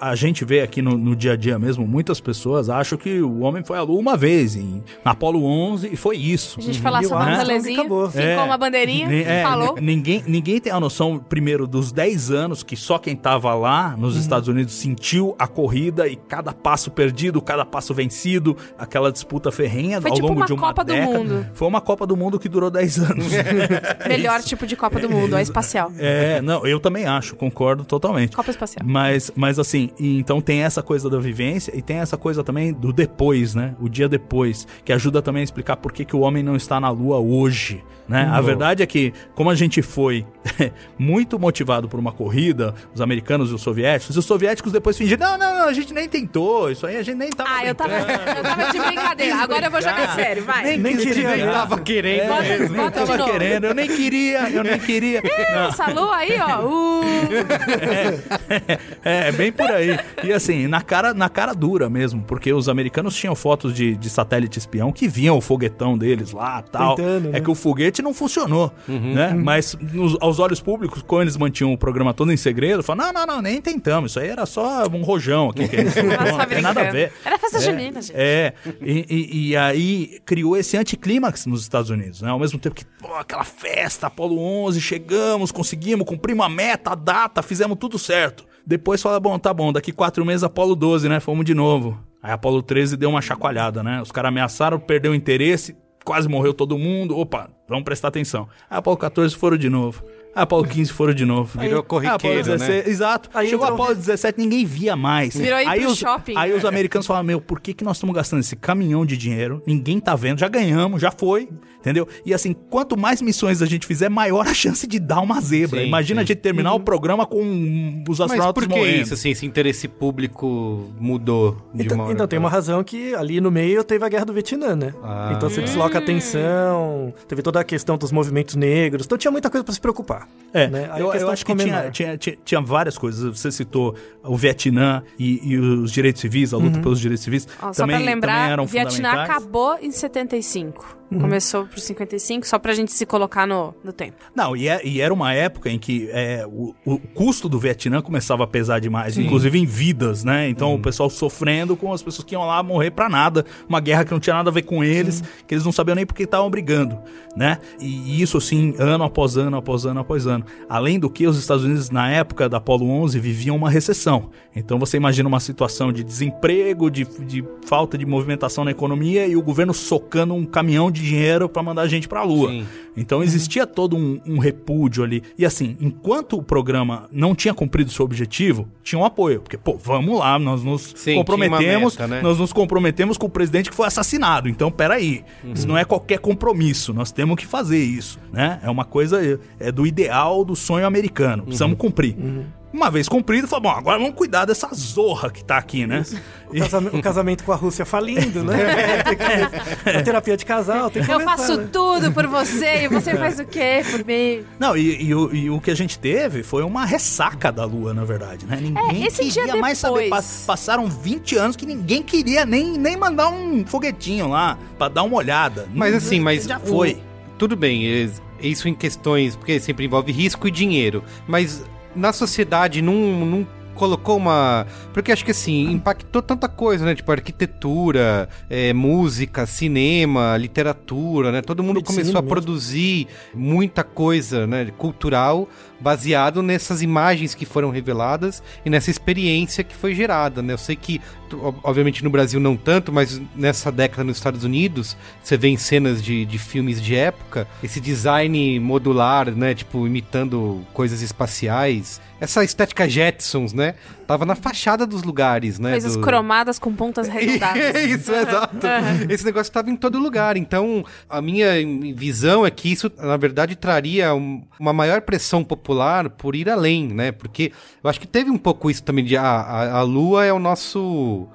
a gente vê aqui no, no dia a dia mesmo, muitas pessoas acham que o homem foi à lua uma vez, em, na Apolo 11, e foi isso. A gente foi lá E só eu dar um acabou. ficou É. uma bandeirinha, é, falou. ni- Ninguém, ninguém tem a noção, primeiro, dos 10 anos que só quem tava lá Uhum. nos Estados Unidos sentiu a corrida e cada passo perdido, cada passo vencido, aquela disputa ferrenha Foi ao tipo longo uma de uma Copa do década. Mundo. Foi uma Copa do Mundo que durou 10 anos. Melhor tipo de Copa do Mundo, a espacial. é, não, eu também acho, concordo totalmente. Copa espacial. Mas, mas assim, e então tem essa coisa da vivência e tem essa coisa também do depois, né? O dia depois, que ajuda também a explicar por que, que o homem não está na Lua hoje, né? A verdade é que, como a gente foi muito motivado por uma corrida, os americanos e os soviéticos, e os soviéticos depois fingiram, não, não, não, a gente nem tentou, isso aí a gente nem tava Ah, eu tava, brincando." eu tava de brincadeira. Agora eu vou jogar sério, vai. Nem queria. Nem né? tava querendo. Bota- É, nem bota de tava novo. querendo, eu nem queria, eu nem queria. Não. Essa lua aí, ó. Uh, É, bem por aí. E assim, na cara, na cara dura mesmo, porque os americanos tinham fotos de, de satélite espião que viam o foguetão deles lá tal. Tentando, É né? que o foguete não funcionou, né? Mas nos- aos olhos públicos, quando eles mantinham o programa todo em segredo, falaram, não, não, não, nem tentamos, isso aí era só um rojão aqui que Nossa, não tem nada a ver. Era festa É, junina, gente. É, e, e- e aí criou esse anticlímax nos Estados Unidos, né? Ao mesmo tempo que, pô, aquela festa, Apolo 11, chegamos, conseguimos, cumprimos a meta, a data, fizemos tudo certo. Depois fala, bom, tá bom, daqui quatro meses Apolo 12, né? Fomos de novo. Aí Apolo 13 deu uma chacoalhada, né? Os caras ameaçaram, perdeu o interesse, quase morreu todo mundo. Opa, vamos prestar atenção. Aí Apolo 14 foram de novo. Aí Apolo 15 foram de novo. Virou Aí, corriqueiro, 16, Exato. Aí Chegou entrou- Apolo 17, ninguém via mais. Virou ir aí pro os, shopping. Aí os americanos falam, meu, por que, que nós estamos gastando esse caminhão de dinheiro? Ninguém tá vendo, já ganhamos, já foi, entendeu? E assim, quanto mais missões a gente fizer, maior a chance de dar uma zebra. Sim, Imagina sim. a gente terminar o programa com os Mas astronautas por que morrendo. isso, assim, esse interesse público mudou de Então, uma então tem uma razão que ali no meio teve a guerra do Vietnã, né? Ah. Então você desloca a atenção, teve toda a questão dos movimentos negros, então tinha muita coisa pra se preocupar. É, né? Aí a eu, eu acho que ficou tinha, tinha, tinha, tinha várias coisas. Você citou o Vietnã e, e os direitos civis, a luta pelos direitos civis. Ó, só também, pra também lembrar, eram Vietnã acabou em 75. Começou por 55, só pra gente se colocar no, no tempo. Não, e, é- e era uma época em que é, o, o custo do Vietnã começava a pesar demais, inclusive em vidas, né? Então o pessoal sofrendo com as pessoas que iam lá morrer pra nada, uma guerra que não tinha nada a ver com eles, que eles não sabiam nem por que estavam brigando, né? E isso assim, ano após ano, após ano, após ano. Além do que os Estados Unidos na época da Apollo 11 viviam uma recessão. Então você imagina uma situação de desemprego, de, de falta de movimentação na economia e o governo socando um caminhão de dinheiro pra mandar gente pra lua. Sim. Então existia todo um, um repúdio ali. E assim, enquanto o programa não tinha cumprido seu objetivo, tinha um apoio. Porque, pô, vamos lá, nós nos Sim, comprometemos. meta, né? Nós nos comprometemos com o presidente que foi assassinado. Então, peraí. Isso não é qualquer compromisso. Nós temos que fazer isso. né? É uma coisa é do ideal do sonho americano. Precisamos cumprir. Uma vez cumprido, falou, bom, agora vamos cuidar dessa zorra que tá aqui, né? O casamento, o casamento com a Rússia falindo, né? Tem que- a terapia de casal, tem que Eu começar, faço né? tudo por você e você faz o quê por mim? Não, e, e o, e o que a gente teve foi uma ressaca da Lua, na verdade, né? Ninguém É, esse queria dia mais saber. passaram 20 anos que ninguém queria nem, nem mandar um foguetinho lá pra dar uma olhada. Mas Não- assim, mas Já o- foi. tudo bem, é- isso em questões, porque sempre envolve risco e dinheiro. Mas na sociedade não, não colocou uma. Porque acho que assim, impactou tanta coisa, né? Tipo, arquitetura, é, música, cinema, literatura, né? Todo mundo Medicina começou a mesmo. produzir muita coisa, né? Cultural, baseado nessas imagens que foram reveladas e nessa experiência que foi gerada, né? Eu sei que obviamente no Brasil não tanto, mas nessa década nos Estados Unidos, você vê em cenas de, de filmes de época, esse design modular, né, tipo, imitando coisas espaciais, essa estética Jetsons, né, tava na fachada dos lugares, né. Coisas do- cromadas com pontas arredondadas. Isso, exato. Esse negócio estava em todo lugar. Então, a minha visão é que isso, na verdade, traria um- uma maior pressão popular por ir além, né? Porque eu acho que teve um pouco isso também de ah, a, a Lua é o nosso.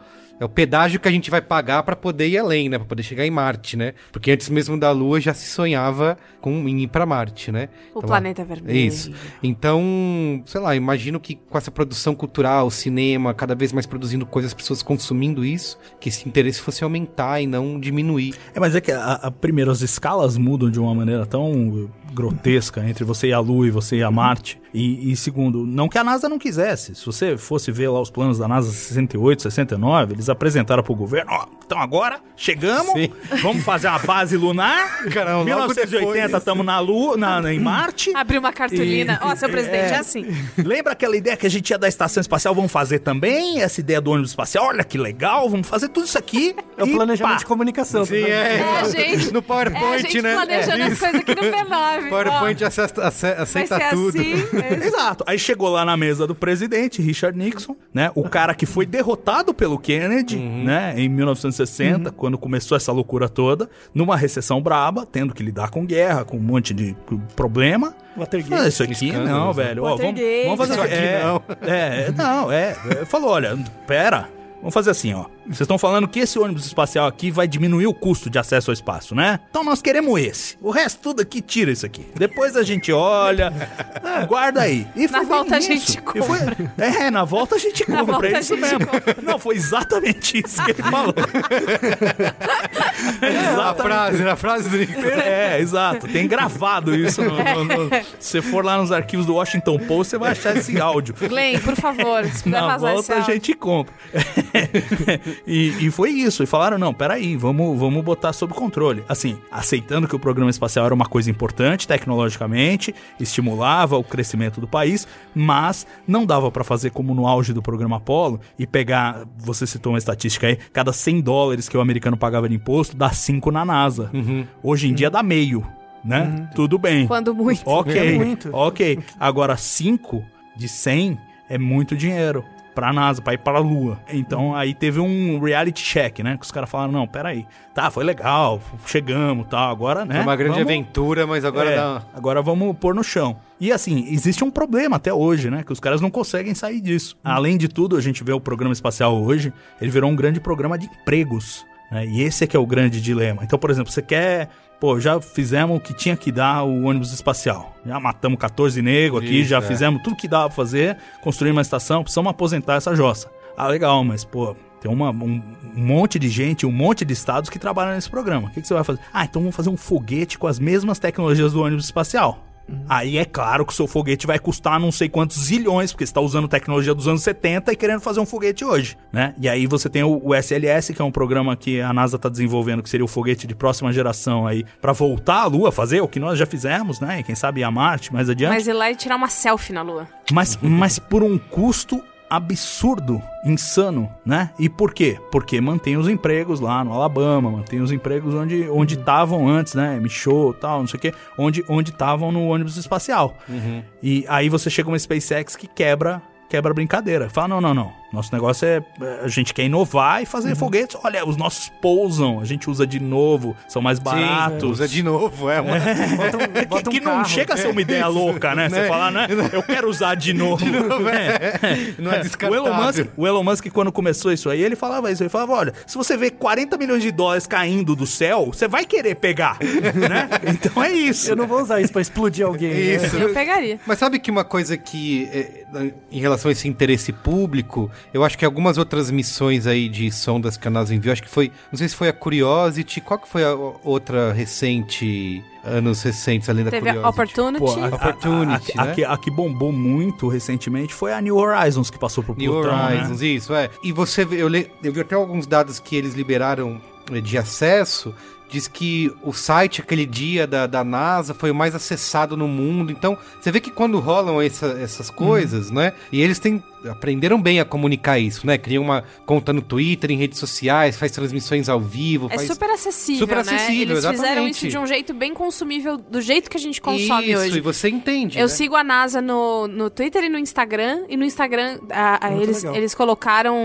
É o pedágio que a gente vai pagar para poder ir além, né? Pra poder chegar em Marte, né? Porque antes mesmo da Lua já se sonhava com em ir pra Marte, né? O Então, planeta vermelho. isso. Então, sei lá, imagino que com essa produção cultural, cinema, cada vez mais produzindo coisas, as pessoas consumindo isso, que esse interesse fosse aumentar e não diminuir. É, mas é que, a, a- primeiro, as escalas mudam de uma maneira tão grotesca entre você e a Lua e você e a Marte. E, e segundo, não que a NASA não quisesse. Se você fosse ver lá os planos da NASA 68, 69, eles apresentaram pro governo, ó, então agora chegamos, Sim. vamos fazer uma base lunar. Caramba, logo 1980 depois. estamos na Lua, na, na- em Marte. Abriu uma cartolina. Ó, seu presidente, é, é. assim. Lembra aquela ideia que a gente ia da estação espacial? Vamos fazer também essa ideia do ônibus espacial? Olha que legal, vamos fazer tudo isso aqui. É o planejamento pá. de comunicação. tá vendo? É, gente. No É, a PowerPoint, gente né? planejando as coisas aqui no B9. PowerPoint aceita, aceita ser tudo. assim. é. Exato. Aí chegou lá na mesa do presidente, Richard Nixon, né? O cara que foi derrotado pelo Kennedy, né? Em 1960, quando começou essa loucura toda, numa recessão braba, tendo que lidar com guerra, com um monte de problema. Watergate. Ah, isso aqui Escândalos, não, né? velho. Ó, vamos, vamos fazer Isso aqui é, não. É, não, é. é, Falou, olha, pera. Vamos fazer assim, ó. Vocês estão falando que esse ônibus espacial aqui vai diminuir o custo de acesso ao espaço, né? Então nós queremos esse. O resto tudo aqui tira isso aqui. Depois a gente olha, ah, guarda aí. E Na volta a gente E foi- É, na volta a gente Na compra, volta é a isso gente mesmo. compra. Não, foi exatamente isso que ele falou. A frase, a frase do Nick. É, exato. Tem gravado isso. No, no- no- Se você for lá nos arquivos do Washington Post, você vai achar esse áudio. Glenn, por favor, se puder Na vazar esse volta a áudio. gente compra. e, e foi isso. E falaram, não, peraí, vamos, vamos botar sob controle. Assim, aceitando que o programa espacial era uma coisa importante tecnologicamente, estimulava o crescimento do país, mas não dava pra fazer como no auge do programa Apollo e pegar, você citou uma estatística aí, cada 100 dólares que o americano pagava de imposto, dá 5 na NASA. Hoje em dia dá meio. Né? Tudo bem. Quando muito. Ok, É muito. ok. Agora, 5 de 100 é muito dinheiro pra NASA, pra ir pra Lua. Então, aí teve um reality check, né? Que os caras falaram, não, peraí. Tá, foi legal, chegamos tal, agora, né? É uma grande vamos- aventura, mas agora é, dá. agora vamos pôr no chão. E assim, existe um problema até hoje, né? Que os caras não conseguem sair disso. Além de tudo, a gente vê o programa espacial hoje, ele virou um grande programa de empregos. Né? E esse é que é o grande dilema. Então, por exemplo, você quer. Pô, já fizemos o que tinha que dar o ônibus espacial. Já matamos 14 negros aqui, Isso, já é. fizemos tudo que dava pra fazer, construímos uma estação, precisamos aposentar essa jossa. Ah, legal, mas, pô, tem uma, um, um monte de gente, um monte de estados que trabalham nesse programa. O que, que você vai fazer? Ah, então vamos fazer um foguete com as mesmas tecnologias do ônibus espacial. Aí é claro que o seu foguete vai custar não sei quantos zilhões, porque você está usando tecnologia dos anos 70 e querendo fazer um foguete hoje, né? E aí você tem o, o SLS, que é um programa que a NASA está desenvolvendo, que seria o foguete de próxima geração aí, para voltar à Lua, fazer o que nós já fizemos, né? E quem sabe a Marte mais adiante. Mas ir lá e tirar uma selfie na lua. Mas, mas por um custo absurdo, insano, né? E por quê? Porque mantém os empregos lá no Alabama, mantém os empregos onde onde estavam antes, né? Michou, tal, não sei o quê, onde onde estavam no ônibus espacial. E aí você chega uma SpaceX que quebra quebra a brincadeira. Fala, não, não, não. Nosso negócio é. é, A gente quer inovar e fazer foguetes. Olha, os nossos pousam, a gente usa de novo, são mais baratos. Sim, usa de novo, é uma... Bota um, É bota que, um que não carro. chega a ser uma ideia louca, né? Você Né? fala, né? Eu quero usar de novo. É. Não é o, descartável. Elon Musk, o Elon Musk, quando começou isso aí, ele falava isso. Ele falava, olha, se você vê 40 milhões de dólares caindo do céu, você vai querer pegar, né? Então é isso. Eu não vou usar isso pra explodir alguém. né? Isso. Eu pegaria. Mas sabe que uma coisa que, é, em relação a esse interesse público, eu acho que algumas outras missões aí de sondas que a NASA enviou, acho que foi, não sei se foi a Curiosity, qual que foi a outra recente, anos recentes além da Teve a Curiosity? Opportunity. Pô, a, Opportunity, a, a, né? a que, a que bombou muito recentemente foi a New Horizons, que passou pro New Plutão, né? Horizons, isso, é. E você, eu, le, eu vi até alguns dados que eles liberaram eh, de acesso, diz que o site aquele dia da, da NASA foi o mais acessado no mundo. Então, você vê que quando rolam essa- essas coisas, né? E eles têm aprenderam bem a comunicar isso, né? Criam uma conta no Twitter, em redes sociais, faz transmissões ao vivo, É faz super acessível, Super né? acessível, Eles fizeram exatamente. isso de um jeito bem consumível, do jeito que a gente consome isso, hoje. e você entende, Eu né? sigo a NASA no, no Twitter e no Instagram. E no Instagram, a- a- eles, legal. eles colocaram,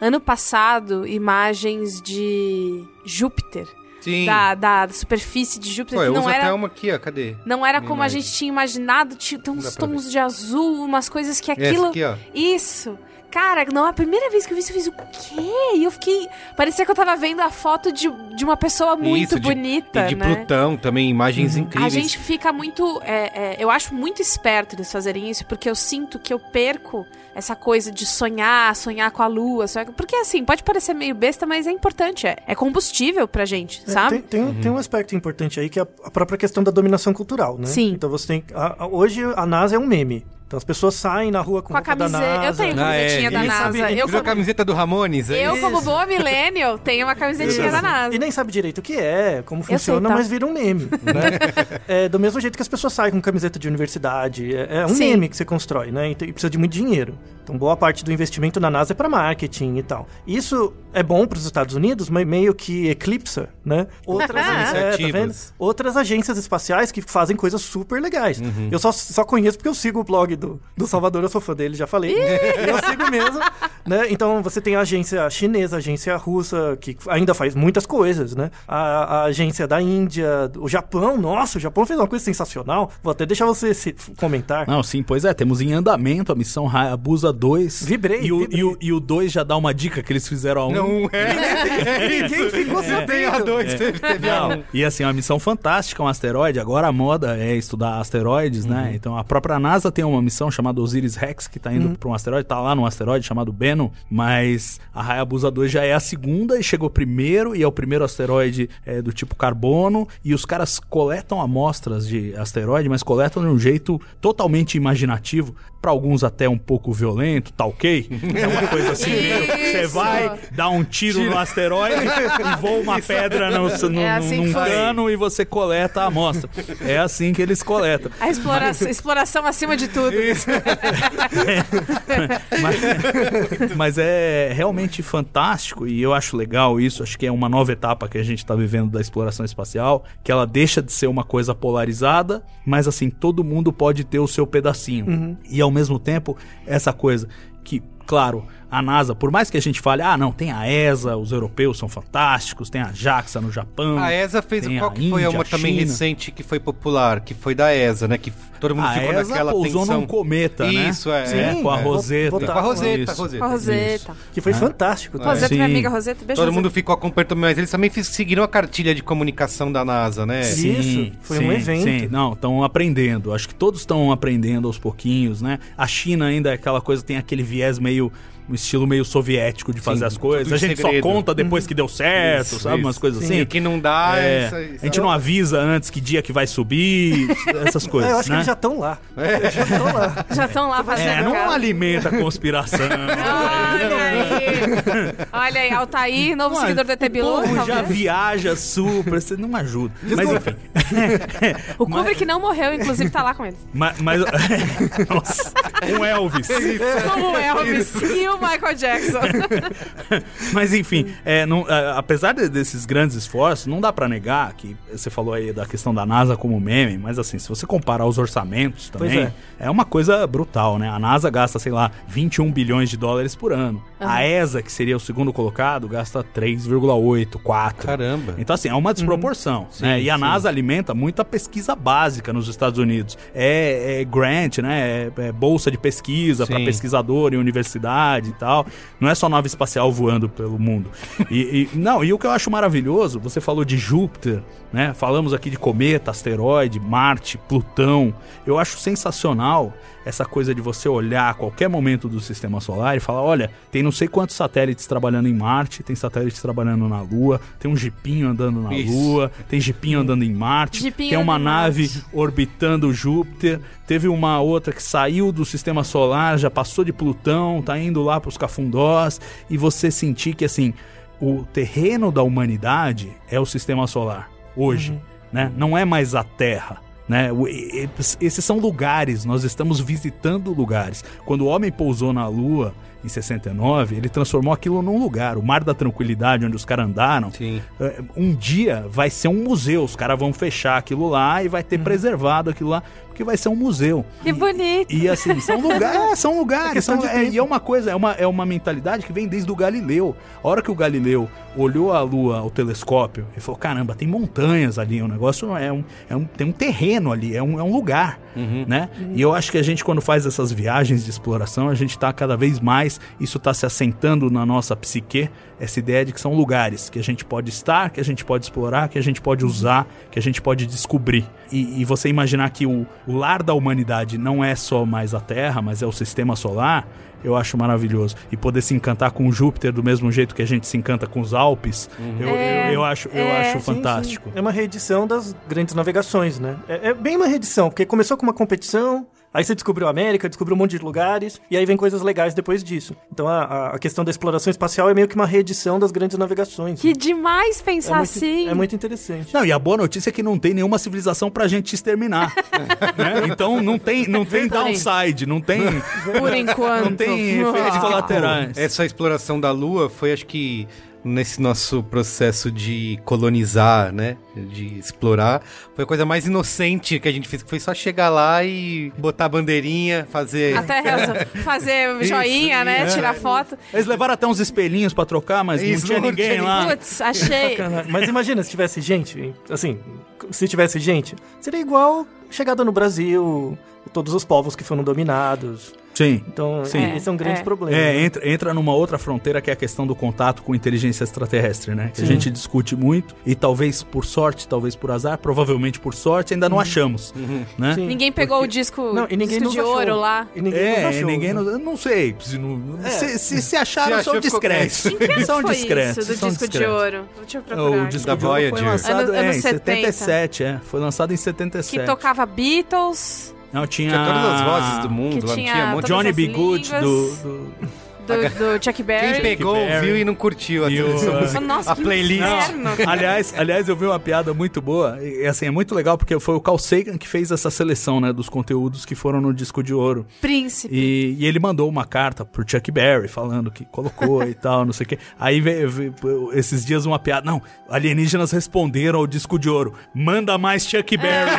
ano passado, imagens de Júpiter. Sim. Da, da superfície de Júpiter. Pô, que eu não era, até uma aqui, ó, cadê? não era como a imagem. gente tinha imaginado. Tinha tem uns tons de azul, umas coisas que aquilo... aqui. Isso. Cara, não, a primeira vez que eu vi isso, eu fiz o quê? E eu fiquei... Parecia que eu tava vendo a foto de, de uma pessoa muito Isso, de- bonita, E de né? Plutão também, imagens A incríveis. gente fica muito. é, é, eu acho muito esperto eles fazerem isso, porque eu sinto que eu perco essa coisa de sonhar, sonhar com a lua. sonhar- Porque assim, pode parecer meio besta, mas é importante. É, é combustível pra gente, É, sabe? Tem, tem, tem um aspecto importante aí que é a- a própria questão da dominação cultural, né? Sim. Então você tem. a- a- hoje a NASA é um meme. Então as pessoas saem na rua com, Com a roupa da camiseta. Eu NASA. tenho Ah, é, camisetinha da NASA. sabe- eu, Viu a como, camiseta do Ramones? É eu, isso? como boa millennial, tenho uma camisetinha da NASA. E nem sabe direito o que é, como sei, funciona, tá? mas vira um meme. Né? é, do mesmo jeito que as pessoas saem com camiseta de universidade. É, é um Sim. meme que você constrói, né? E, e precisa de muito dinheiro. Então, boa parte do investimento na NASA é para marketing e tal. Isso é bom para os Estados Unidos, mas meio que eclipsa, né? Outras, é, tá. Outras agências espaciais que fazem coisas super legais. Uhum. Eu só, só conheço porque eu sigo o blog do, do Salvador, eu sou fã dele, já falei. eu sigo mesmo. Né? Então você tem a agência chinesa, a agência russa, que ainda faz muitas coisas, né? A, a agência da Índia, o Japão, nossa, o Japão fez uma coisa sensacional. Vou até deixar você se- comentar. Não, sim, pois é, temos em andamento a missão Hayabusa 2. Vibrei, E o, vibrei. E o, e o 2 já dá uma dica que eles fizeram a 1. Não é. Ninguém ficou Tem a sabendo. dois, teve, teve a um. Não, e assim, é uma missão fantástica, um asteroide. Agora a moda é estudar asteroides, né? Então a própria NASA tem uma missão chamada Osiris Rex, que tá indo pra um asteroide, tá lá num asteroide chamado Bennu, mas a Hayabusa 2 já é a segunda e chegou primeiro, e é o primeiro asteroide é, do tipo carbono, e os caras coletam amostras de asteroide, mas coletam de um jeito totalmente imaginativo, pra alguns até um pouco violento, tá ok? É uma coisa assim, meio, você vai, dá um tiro no asteroide e voa uma pedra no, no, É assim num cano e você coleta a amostra. É assim que eles coletam. A exploração, exploração acima de tudo. Mas, mas é realmente fantástico e eu acho legal isso. Acho que é uma nova etapa que a gente está vivendo da exploração espacial, que ela deixa de ser uma coisa polarizada, mas assim, todo mundo pode ter o seu pedacinho. E ao mesmo tempo, essa coisa que, claro, a NASA, por mais que a gente fale, ah, não, tem a ESA, os europeus são fantásticos, tem a JAXA no Japão. A ESA fez tem qual a que foi Índia, uma a também China. recente que foi popular, que foi da ESA, né? Que todo mundo A ficou ESA naquela pousou tensão. num cometa, né? Isso, é. É, Sim, com a é. Roseta. Botar- Com a Roseta, Isso. Roseta. Com a Roseta. Que foi fantástico. tá? Roseta, minha Sim. amiga Roseta. Beijo, Todo Roseta. mundo ficou acompanhando, mas eles também seguiram a cartilha de comunicação da NASA, né? Sim. Isso, foi um evento. Sim, não, estão aprendendo. Acho que todos estão aprendendo aos pouquinhos, né? A China ainda é aquela coisa, tem aquele viés meio. Um estilo meio soviético de fazer Sim, as coisas. A gente segredo. só conta depois que deu certo, Isso, sabe? isso. Umas coisas Sim, assim. o que não dá, É, isso aí, a gente não avisa antes que dia que vai subir, essas coisas. É, eu acho né? que eles já estão lá. Eles já estão lá. Já estão lá fazendo. É, não cara. alimenta a conspiração. Olha aí. Olha aí, Altair, novo Mano, seguidor do ET o Bilu. povo já viaja super, você não ajuda. Mas enfim. O Kubrick não morreu, inclusive tá lá com ele. Mas. mas nossa, um Elvis. Como o Elvis e o Michael Jackson. Mas enfim, é, não- é, apesar de- desses grandes esforços, não dá pra negar que você falou aí da questão da NASA como meme, mas assim, se você comparar os orçamentos também, é. é. uma coisa brutal, né? A NASA gasta, sei lá, 21 bilhões de dólares por ano. A ESA, que seria o segundo colocado, gasta 3,8, 4. Caramba. Então, assim, é uma desproporção. né? E a sim. NASA alimenta muita pesquisa básica nos Estados Unidos. É, é grant, né? É, é bolsa de pesquisa para Sim. pesquisador em universidade e tal. Não é só nave espacial voando pelo mundo. E, e- não, e o que eu acho maravilhoso, você falou de Júpiter, né? Falamos aqui de cometa, asteroide, Marte, Plutão. Eu acho sensacional essa coisa de você olhar a qualquer momento do sistema solar e falar: olha, tem não sei quantos satélites trabalhando em Marte, tem satélites trabalhando na Lua, tem um jipinho andando na Isso. Lua, tem jipinho andando em Marte, Jipinho tem uma nave Marte. orbitando Júpiter, teve uma outra que saiu do sistema solar, já passou de Plutão, tá indo lá para os cafundós, e você sentir que assim o terreno da humanidade é o sistema solar hoje, né? Não é mais a Terra. Né? Esses são lugares, nós estamos visitando lugares. Quando o homem pousou na Lua em 69, ele transformou aquilo num lugar, o Mar da Tranquilidade, onde os caras andaram. Sim. É, Um dia vai ser um museu, os caras vão fechar aquilo lá e vai ter preservado aquilo lá, porque vai ser um museu. Que bonito. E assim, são lugares, é, são lugares. questão são- de é, e é uma coisa, é uma, é uma mentalidade que vem desde o Galileu. A hora que o Galileu olhou a Lua ao telescópio, ele falou: caramba, tem montanhas ali, o negócio é um, é um, tem um terreno ali, é um, é um lugar. Né? E eu acho que a gente, quando faz essas viagens de exploração, a gente está cada vez mais, isso está se assentando na nossa psique, essa ideia de que são lugares que a gente pode estar, que a gente pode explorar, que a gente pode usar, que a gente pode descobrir. E, e você imaginar que o, o lar da humanidade não é só mais a Terra, mas é o sistema solar, eu acho maravilhoso. E poder se encantar com Júpiter do mesmo jeito que a gente se encanta com os Alpes, eu, É, eu, eu acho, eu é. acho Sim, fantástico. sim. É uma reedição das grandes navegações, né? É, é bem uma reedição, porque começou com uma competição, aí você descobriu a América, descobriu um monte de lugares, e aí vem coisas legais depois disso. Então a, a- questão da exploração espacial é meio que uma reedição das grandes navegações. Que demais é pensar muito, assim. é muito interessante. Não, e a boa notícia é que não tem nenhuma civilização pra gente exterminar. né? Então não tem, não tem downside, não tem, Por enquanto. não tem efeitos colaterais. Essa exploração da Lua foi, acho que, nesse nosso processo de colonizar, né? De explorar, foi a coisa mais inocente que a gente fez, que foi só chegar lá e botar a bandeirinha, fazer. Até fazer joinha, né? é. Tirar foto. Eles levaram até uns espelhinhos pra trocar, mas Isso, não tinha não ninguém tinha lá. Putz, achei. Mas imagina se tivesse gente, assim, se tivesse gente, seria igual chegada no Brasil, todos os povos que foram dominados. Sim. Então, Sim. esse é um grande É. problema. É, né? entra, entra numa outra fronteira que é a questão do contato com inteligência extraterrestre, né? Que a Sim. gente discute muito e talvez por sorte, talvez por azar, provavelmente por sorte, ainda não achamos, né? Sim. Ninguém pegou o disco, Não, e ninguém disco de achou. ouro lá. E ninguém É, achou, ninguém. né? não- eu não sei. Se, não- se, se, se acharam, Se são discretos. Ano São discretos. isso, do são disco de discretos. ouro? Deixa eu procurar. O disco Da de ouro foi Voyager. lançado Anos- é, anos em 70. 77, é. Foi lançado em 77. Que tocava Beatles, Não, tinha... Tinha todas as vozes do mundo Que lá, não tinha tinha um monte Johnny B. Good do... do... do, do Chuck Berry. Quem pegou, Berry. ouviu e não curtiu a. Nossa, a que playlist. aliás, aliás, eu vi uma piada muito boa. E assim, é muito legal porque foi o Carl Sagan que fez essa seleção, né, dos conteúdos que foram no disco de ouro. Príncipe. E, e ele mandou uma carta pro Chuck Berry falando que colocou e tal, não sei o quê. Aí veio, veio esses dias uma piada. Não, alienígenas responderam ao disco de ouro. Manda mais Chuck Berry.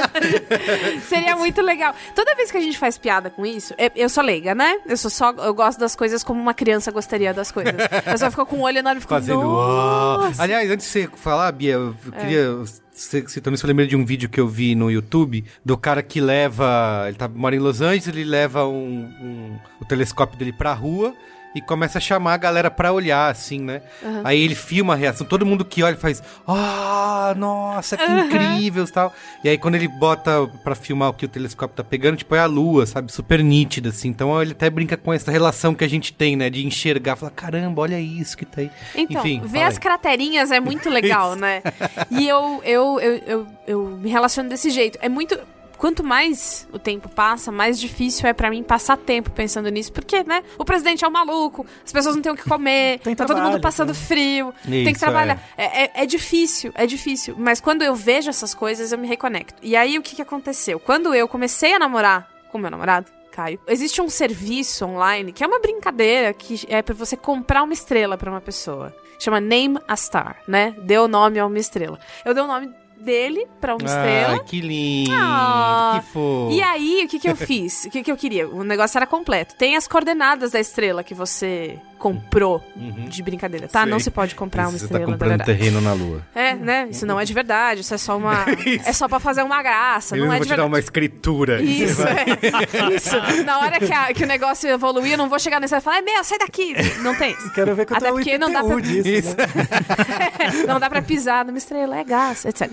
Seria muito legal. Toda vez que a gente faz piada com isso, eu, eu sou leiga, né? Eu sou só, eu gosto das coisas como uma criança gostaria das coisas. Eu só fico com o olho enorme e fico Fazendo. Nossa. Aliás, antes de você falar, Bia, eu queria. Você citando isso, eu lembrei de um vídeo que eu vi no YouTube do cara que leva. Ele tá, mora em Los Angeles, ele leva um, um- o telescópio dele pra rua e começa a chamar a galera pra olhar, assim, né? Aí ele filma a reação, todo mundo que olha faz. Ah, nossa, que incrível e tal. E aí quando ele bota pra filmar o que o telescópio tá pegando, tipo, é a lua, sabe? Super nítida, assim. Então ele até brinca com essa relação que a gente tem, né? De enxergar, falar, caramba, olha isso que tá aí. Então, Enfim, ver as aí. craterinhas é muito legal, né? E eu, eu, eu, eu, eu me relaciono desse jeito. É muito. Quanto mais o tempo passa, mais difícil é pra mim passar tempo pensando nisso. Porque, né? O presidente é um maluco, as pessoas não têm o que comer, Tem tá todo mundo trabalho, passando né? frio, tem que Isso, trabalhar. É. É, é difícil, é difícil. Mas quando eu vejo essas coisas, eu me reconecto. E aí, o que, que aconteceu? Quando eu comecei a namorar com meu namorado, Caio, existe um serviço online que é uma brincadeira que é pra você comprar uma estrela pra uma pessoa. Chama Name a Star, né? O nome a uma estrela. Eu dei o nome dele pra uma estrela. Ai, que lindo, Ah. que fofo. E aí, o que, que eu fiz? O que, que eu queria? O negócio era completo. Tem as coordenadas da estrela que você comprou de brincadeira, tá? Sei. Não se pode comprar uma Você estrela. tá comprando tarará. terreno na lua. É, né? Isso não é de verdade, isso é só uma. é só pra fazer uma graça, Ele não não é vai de te dar uma escritura. Isso, é. Isso. Na hora que, a- que o negócio evoluir, eu não vou chegar nesse e falar, é meu, sai daqui. Não tem isso. Quero ver quanto Até é o porque não dá pra- disso, né? não dá pra pisar numa estrela, é gás, etc.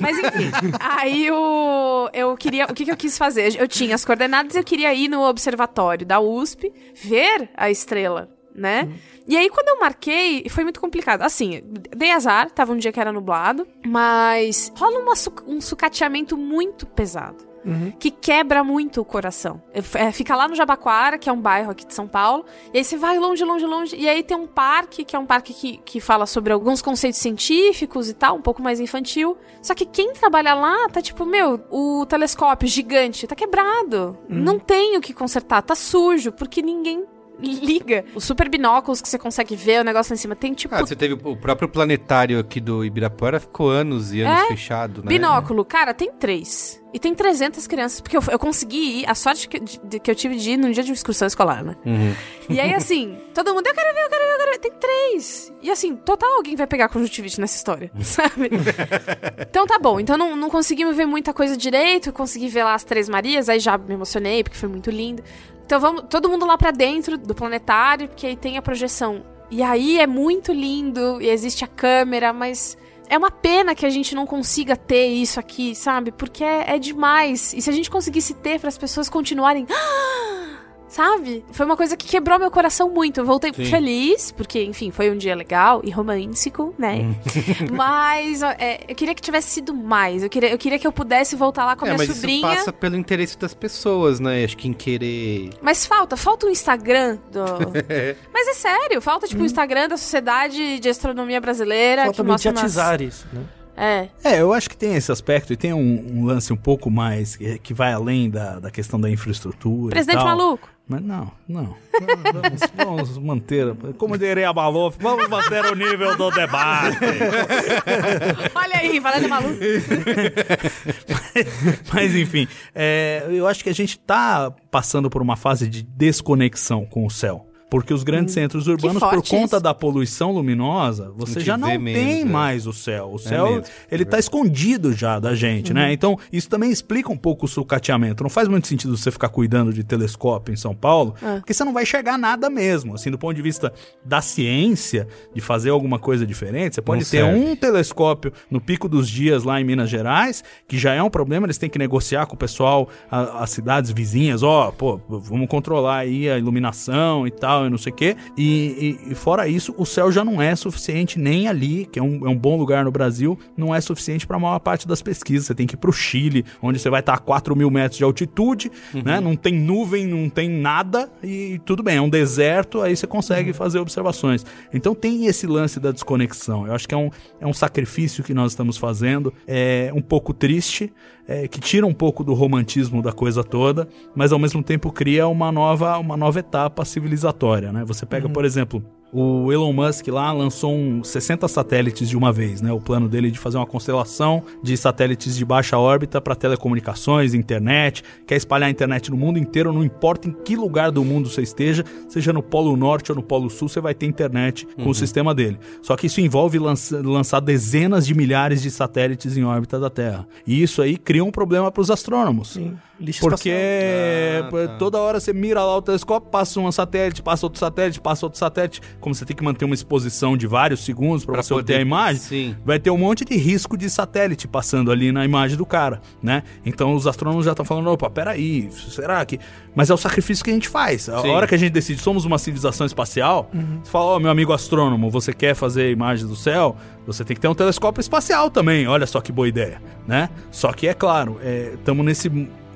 Mas enfim, aí o, eu queria. O que, que eu quis fazer? Eu tinha as coordenadas e eu queria ir no observatório da USP ver a estrela, né? E aí, quando eu marquei, foi muito complicado. Assim, dei azar, tava um dia que era nublado, mas rola uma um sucateamento muito pesado. Que quebra muito o coração. É, fica lá no Jabaquara, que é um bairro aqui de São Paulo, e aí você vai longe, longe, longe, e aí tem um parque, que é um parque que, que fala sobre alguns conceitos científicos e tal, um pouco mais infantil. Só que quem trabalha lá tá tipo, meu, o telescópio gigante tá quebrado. Não tem o que consertar, tá sujo, porque ninguém liga. Os super binóculos que você consegue ver o negócio lá em cima tem tipo. Ah, você teve o próprio planetário aqui do Ibirapuera, ficou anos e anos É? fechado, né? Binóculo, cara, tem três. E tem 300 crianças. Porque eu, eu consegui ir. A sorte que, de- que eu tive de ir num dia de excursão escolar, né? Uhum. E aí, assim, todo mundo, eu quero ver, eu quero ver, eu quero ver. Tem três. E assim, total alguém vai pegar conjuntivite nessa história, sabe? então tá bom. Então não, não conseguimos ver muita coisa direito. Consegui ver lá as Três Marias. Aí já me emocionei, porque foi muito lindo. Então vamos, todo mundo lá pra dentro do planetário, porque aí tem a projeção. E aí é muito lindo, e existe a câmera, mas é uma pena que a gente não consiga ter isso aqui, sabe? Porque é, é demais. E se a gente conseguisse ter para as pessoas continuarem. Sabe? Foi uma coisa que quebrou meu coração muito. Eu voltei Sim. feliz, porque, enfim, foi um dia legal e romântico, né? Hum. mas é, eu queria que tivesse sido mais. Eu queria, eu queria que eu pudesse voltar lá com a É, minha mas sobrinha. isso passa pelo interesse das pessoas, né? Acho que em querer... Mas falta, falta o Instagram do. Mas é sério, falta Hum. tipo o Instagram da Sociedade de Astronomia Brasileira Falta que mostra umas- mediatizar isso, né? É. É, eu acho que tem esse aspecto e tem um, um lance um pouco mais que, que vai além da, da questão da infraestrutura. Presidente maluco. Mas não, não. Vamos, vamos manter, como diria a Maluf, vamos manter o nível do debate. Olha aí, falando maluco. Mas enfim, é, eu acho que a gente tá passando por uma fase de desconexão com o céu. Porque os grandes centros urbanos, por conta isso. da poluição luminosa, você já não tem menos, é. mais o céu. O céu, mesmo, ele tá escondido já da gente, né? Então, isso também explica um pouco o sucateamento. Não faz muito sentido você ficar cuidando de telescópio em São Paulo, porque você não vai enxergar nada mesmo. Assim, do ponto de vista da ciência, de fazer alguma coisa diferente, você pode Não ter serve. um telescópio no pico dos dias lá em Minas Gerais, que já é um problema, eles têm que negociar com o pessoal, a- as cidades vizinhas, ó, pô, vamos controlar aí a iluminação e tal, e não sei o quê. E, e- e fora isso, o céu já não é suficiente nem ali, que é um, é um bom lugar no Brasil, não é suficiente para a maior parte das pesquisas. Você tem que ir pro Chile, onde você vai estar a 4 mil metros de altitude, né? Não tem nuvem, não tem nada, e tudo bem, é um deserto, aí você consegue fazer observações. Então tem esse lance da desconexão. Eu acho que é um, é um sacrifício que nós estamos fazendo, é um pouco triste, é, que tira um pouco do romantismo da coisa toda, mas ao mesmo tempo cria uma nova, uma nova etapa civilizatória, né? Você pega, por exemplo, o Elon Musk lá lançou um 60 satélites de uma vez, né? O plano dele de fazer uma constelação de satélites de baixa órbita para telecomunicações, internet, quer espalhar a internet no mundo inteiro, não importa em que lugar do mundo você esteja, seja no Polo Norte ou no Polo Sul, você vai ter internet com o sistema dele. Só que isso envolve lança- lançar dezenas de milhares de satélites em órbita da Terra. E isso aí cria um problema para os astrônomos. Sim, lixo Porque é, Ah, tá. toda hora você mira lá o telescópio, passa um satélite, passa outro satélite, passa outro satélite. Como você tem que manter uma exposição de vários segundos para você a imagem, Sim. vai ter um monte de risco de satélite passando ali na imagem do cara, né? Então os astrônomos já estão falando, opa, peraí, será que... Mas é o sacrifício que a gente faz. A Sim. hora que a gente decide, somos uma civilização espacial, você fala, ó, meu amigo astrônomo, você quer fazer imagens do céu? Você tem que ter um telescópio espacial também, olha só que boa ideia, né? Só que, é claro, estamos nesse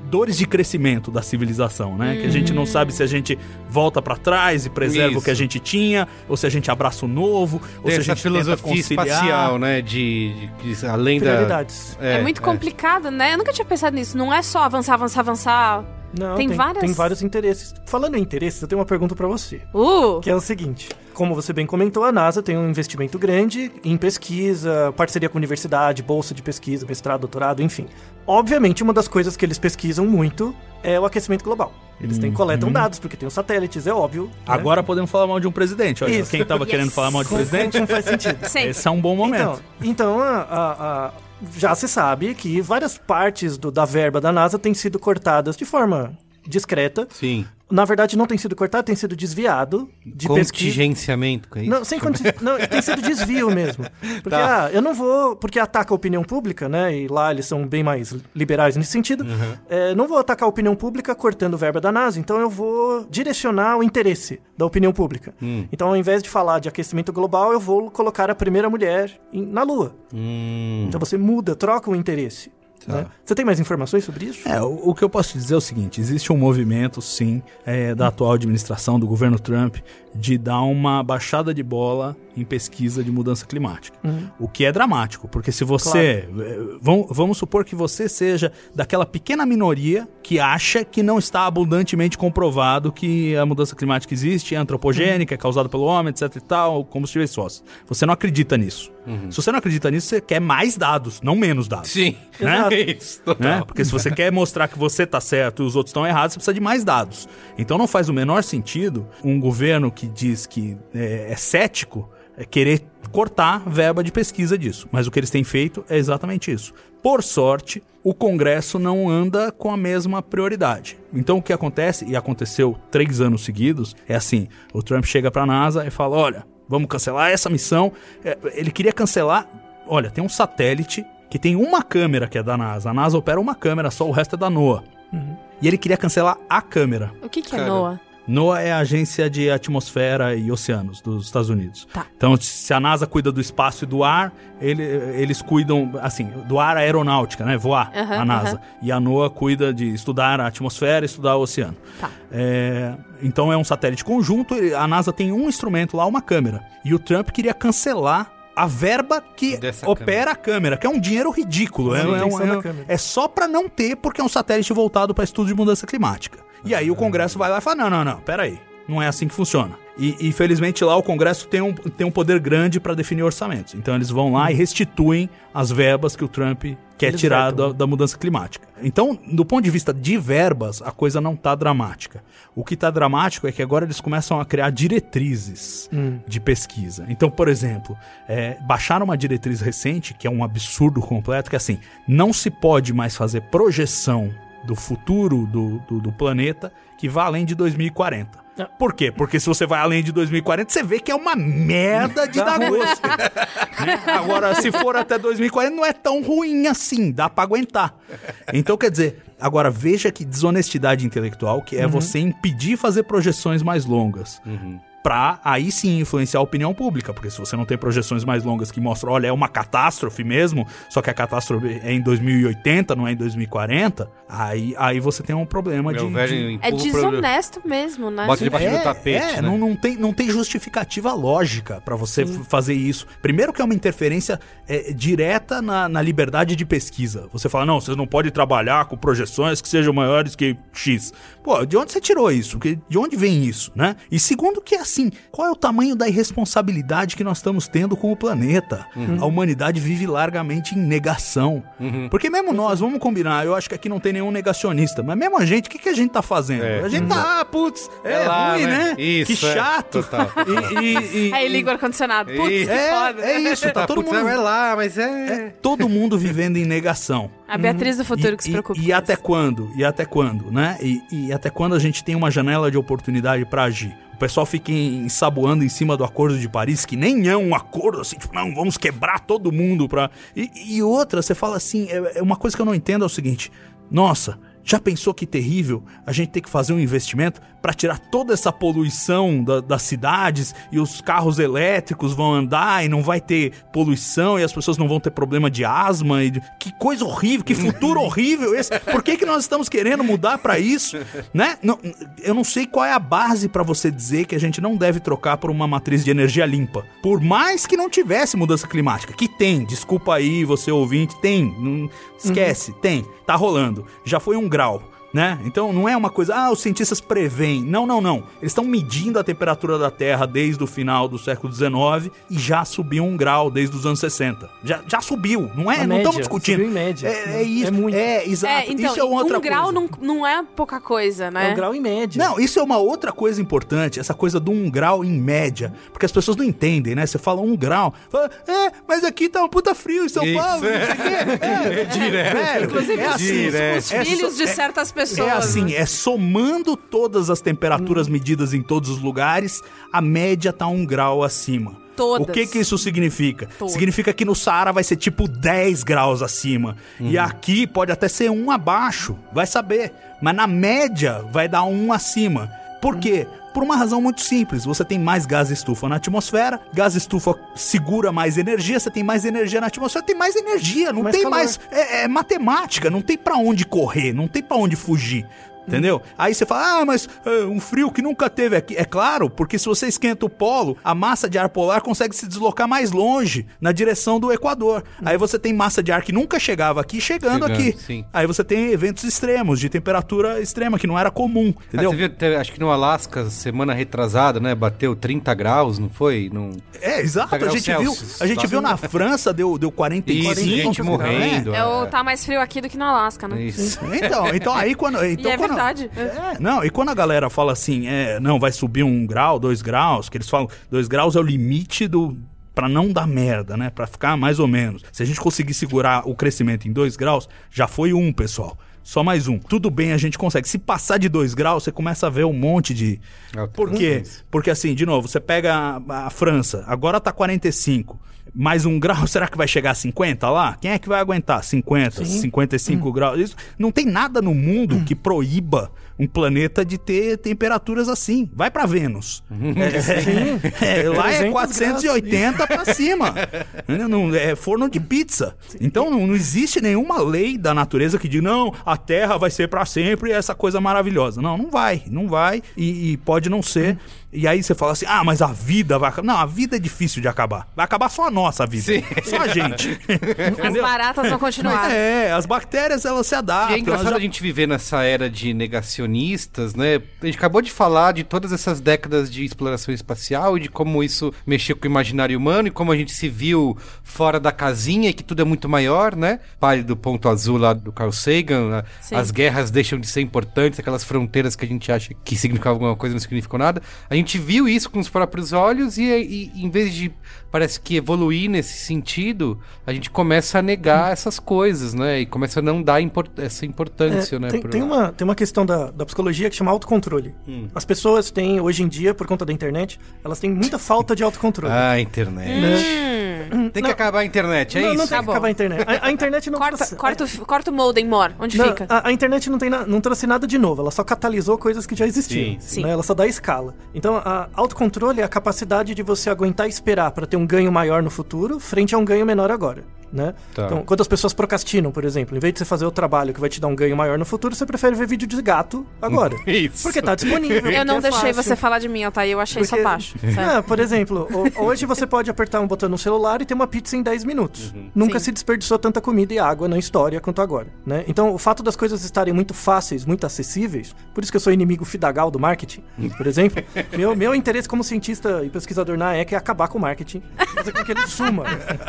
dores de crescimento da civilização, né? Que a gente não sabe se a gente volta pra trás e preserva Isso. o que a gente tinha, ou se a gente abraça o novo, ou Tem se a essa gente filosofia espacial, né? De, de- de- além da... Prioridades. É, muito complicado, né? Eu nunca tinha pensado nisso. Não é só avançar, avançar, avançar. Não, Tem tem, várias- tem vários interesses. Falando em interesses, eu tenho uma pergunta pra você. Uh! Que é o seguinte: como você bem comentou, a NASA tem um investimento grande em pesquisa, parceria com universidade, bolsa de pesquisa, mestrado, doutorado, enfim. Obviamente, uma das coisas que eles pesquisam muito é o aquecimento global. Eles têm, coletam dados, porque tem os satélites, é óbvio. né? Agora podemos falar mal de um presidente. Olha, Isso. quem tava Yes. querendo falar mal de presidente, Não faz sentido. Sempre. esse é um bom momento. Então, então a- a- a- já se sabe que várias partes do- da verba da NASA têm sido cortadas de forma discreta. Sim. Na verdade, não tem sido cortado, tem sido desviado de pesquisa. Contingenciamento, é isso? Não, sem conti- não, tem sido desvio mesmo. Porque, Tá. ah, eu não vou. Porque ataca a opinião pública, né? E lá eles são bem mais liberais nesse sentido. É, não vou atacar a opinião pública cortando verba da NASA, então eu vou direcionar o interesse da opinião pública. Então, ao invés de falar de aquecimento global, eu vou colocar a primeira mulher na Lua. Hum, Então você muda, troca o interesse. Né? Você tem mais informações sobre isso? É, o, o que eu posso te dizer é o seguinte: existe um movimento, sim, é, da atual administração, do governo Trump, de dar uma baixada de bola em pesquisa de mudança climática. O que é dramático, porque se você. eh, vamos, vamos supor que você seja daquela pequena minoria que acha que não está abundantemente comprovado que a mudança climática existe, é antropogênica, é causada pelo homem, etc e tal, combustíveis fósseis. Você não acredita nisso. Se você não acredita nisso, você quer mais dados, não menos dados. Sim. Né? Isso, total. né? Porque se você quer mostrar que você tá certo e os outros estão errados, você precisa de mais dados. Então não faz o menor sentido um governo que diz que é, é cético é querer cortar verba de pesquisa disso. Mas o que eles têm feito é exatamente isso. Por sorte, o Congresso não anda com a mesma prioridade. Então o que acontece, e aconteceu três anos seguidos, é assim: o Trump chega pra NASA e fala: olha, vamos cancelar essa missão. É, Ele queria cancelar. Olha, tem um satélite que tem uma câmera que é da NASA. A NASA opera uma câmera só, o resto é da NOAA. E ele queria cancelar a câmera. O que, que é Cara. NOAA? NOAA é a agência de atmosfera e oceanos dos Estados Unidos. Tá. Então, se a NASA cuida do espaço e do ar, ele- eles cuidam, assim, do ar aeronáutica, né? Voar, Aham, a NASA. aham. E a NOAA cuida de estudar a atmosfera e estudar o oceano. Tá. É, então é um satélite conjunto, a NASA tem um instrumento lá, uma câmera. E o Trump queria cancelar a verba que Dessa opera a câmera, que é um dinheiro ridículo. É, Sim, é, tem um- é- câmera. é só pra não ter, porque é um satélite voltado pra estudo de mudança climática. E aí o Congresso vai lá e fala: não, não, não, peraí. Não é assim que funciona. E, e, felizmente lá o Congresso tem um, tem um poder grande pra definir orçamentos. Então eles vão lá e restituem as verbas que o Trump quer Eles tirar da, da mudança climática. Então, do ponto de vista de verbas, a coisa não tá dramática. O que tá dramático é que agora eles começam a criar diretrizes de pesquisa. Então, por exemplo, é, baixaram uma diretriz recente, que é um absurdo completo, que é assim, não se pode mais fazer projeção do futuro do, do, do planeta que vá além de 2040. Ah. Por quê? Porque se você vai além de 2040, você vê que é uma merda de dar gosto. Agora, se for até 2040, não é tão ruim assim, dá pra aguentar. Então, quer dizer, agora veja que desonestidade intelectual, que é você impedir fazer projeções mais longas. Pra aí sim influenciar a opinião pública, porque se você não tem projeções mais longas que mostram, olha, é uma catástrofe mesmo, só que a catástrofe é em 2080, não é em 2040, aí, aí você tem um problema de, É o velho de- É desonesto mesmo, né? Bota debaixo do tapete, é, né? não, não, tem, não tem justificativa lógica pra você fazer isso. Primeiro que é uma interferência é, direta na, na liberdade de pesquisa. Você fala, não, vocês não podem trabalhar com projeções que sejam maiores que X. Pô, de onde você tirou isso? De onde vem isso, né? E segundo que, assim, qual é o tamanho da irresponsabilidade que nós estamos tendo com o planeta? A humanidade vive largamente em negação. Porque mesmo nós, vamos combinar, eu acho que aqui não tem nenhum negacionista, mas mesmo a gente, o que, que a gente tá fazendo? É. A gente tá, ah, putz, é, É lá, ruim, né? né? Isso, que é. chato. Total. E, e- e- Aí liga o ar-condicionado. Putz, que é, foda. é isso, tá, Tá, todo putz, mundo. é lá, mas é... Todo mundo vivendo em negação. A Beatriz do futuro E- que se preocupa. E, até quando? E até quando, né? E, e até quando a gente tem uma janela de oportunidade pra agir? O pessoal fica ensaboando em cima do Acordo de Paris, que nem é um acordo assim, tipo, não, vamos quebrar todo mundo pra. E, e outra, você fala assim, é, é uma coisa que eu não entendo é o seguinte: nossa. Já pensou que terrível a gente ter que fazer um investimento pra tirar toda essa poluição da- das cidades e os carros elétricos vão andar e não vai ter poluição e as pessoas não vão ter problema de asma e de- que coisa horrível, que futuro horrível esse. Por que, que nós estamos querendo mudar pra isso, né? Não, eu não sei qual é a base pra você dizer que a gente não deve trocar por uma matriz de energia limpa. Por mais que não tivesse mudança climática, que tem, desculpa aí você ouvinte, tem, não, esquece, tem, tá rolando. Já foi um grau. Né? Então não é uma coisa, ah, os cientistas preveem. Não, não, não. Eles estão medindo a temperatura da Terra desde o final do século XIX e já subiu um grau desde os anos 60. Já, já subiu, não é? A não média, estamos discutindo. subiu em média. É, é isso. É muito. É, exato. É, então, isso é outra um grau coisa. não, não é pouca coisa, né? É um grau em média. Não, isso é uma outra coisa importante, essa coisa do um grau em média. Porque as pessoas não entendem, né? Você fala um grau, fala, é, mas aqui tá um puta frio em São Isso, Paulo, não sei o quê. É, Direto. velho, Inclusive, é os, assim, direto. os é filhos só- de é- certas pessoas. É assim, né? é somando todas as temperaturas medidas em todos os lugares, a média tá um grau acima. Todas. O que que isso significa? Todas. Significa que no Saara vai ser tipo 10 graus acima. E aqui pode até ser um abaixo, vai saber. Mas na média vai dar um acima. Por quê? Por uma razão muito simples. Você tem mais gás estufa na atmosfera, gás estufa segura mais energia, você tem mais energia na atmosfera, tem mais energia, não Mais tem calor. mais. É, é matemática, não tem pra onde correr, não tem pra onde fugir. Entendeu? Aí você fala, ah, mas é, um frio que nunca teve aqui. É claro, porque se você esquenta o polo, a massa de ar polar consegue se deslocar mais longe, na direção do Equador. Aí você tem massa de ar que nunca chegava aqui, chegando, Chegando, aqui. sim. Aí você tem eventos extremos, de temperatura extrema, que não era comum. Ah, Entendeu? você viu, teve- acho que no Alasca, semana retrasada, né? Bateu 30 graus, não foi? Não... É, exato. A gente viu, a gente viu na França, deu, deu 45. Isso, gente né? morrendo. É o tá mais frio aqui do que no Alasca, né? Isso. Então, então aí quando. Então, e é quando- verdade. É, não, e quando a galera fala assim, é, não, vai subir um grau, dois graus, que eles falam, dois graus é o limite do. Pra não dar merda, né? Pra ficar mais ou menos. Se a gente conseguir segurar o crescimento em dois graus, já foi um, pessoal. Só mais um. Tudo bem, a gente consegue. Se passar de dois graus, você começa a ver um monte de. Por quê? Porque assim, de novo, você pega a, a França, agora tá 45. Mais um grau, será que vai chegar a 50 lá? Quem é que vai aguentar? 50, 55 graus? Isso, não tem nada no mundo que proíba um planeta de ter temperaturas assim. Vai pra Vênus. É, é, lá é 300 480 pra cima. Não, é forno de pizza. Então não, existe nenhuma lei da natureza que diga, não, a Terra vai ser pra sempre essa coisa maravilhosa. Não, não vai, não vai e, e pode não ser. E aí você fala assim, ah, mas a vida vai acabar. Não, a vida é difícil de acabar. Vai acabar só a nossa vida. Sim. Só a gente. As baratas vão continuar. É, as bactérias elas se E adaptam. é elas engraçado já- a gente viver nessa era de negacionistas, né? A gente acabou de falar de todas essas décadas de exploração espacial e de como isso mexeu com o imaginário humano e como a gente se viu fora da casinha e que tudo é muito maior, né? Pai do ponto azul lá do Carl Sagan, Sim. as guerras deixam de ser importantes, aquelas fronteiras que a gente acha que significavam alguma coisa não significam nada. A gente viu isso com os próprios olhos e, e em vez de parece que evoluir nesse sentido, a gente começa a negar essas coisas, né? E começa a não dar import- essa importância, É, né? tem, pro- tem uma, tem uma questão da, da psicologia que chama autocontrole. Hum. As pessoas têm, hoje em dia, por conta da internet, elas têm muita falta de autocontrole. Ah, internet. Hum, Tem que acabar a internet, é não, não isso? tem Tá que acabar a internet. A, a internet não corta, trouxe- corta, o- corta o modem, Mor. Onde não, fica? A, a internet não, tem na- não trouxe nada de novo, ela só catalisou coisas que já existiam. Sim, sim. né? Ela só dá escala. Então, a autocontrole é a capacidade de você aguentar e esperar para ter um ganho maior no futuro, frente a um ganho menor agora. Né? Tá. Então, quando as pessoas procrastinam, por exemplo, em vez de você fazer o trabalho que vai te dar um ganho maior no futuro, você prefere ver vídeo de gato agora. Isso. Porque tá disponível. Eu não é deixei fácil. você falar de mim, Altair. Eu achei isso Porque- abaixo. Sério. Ah, por exemplo, ho- hoje você pode apertar um botão no celular e ter uma pizza em 10 minutos. Nunca Sim. se desperdiçou tanta comida e água na história quanto agora, né? Então, o fato das coisas estarem muito fáceis, muito acessíveis, por isso que eu sou inimigo fidagal do marketing, por exemplo, meu, meu interesse como cientista e pesquisador na ECA é acabar com o marketing, fazer com que ele suma.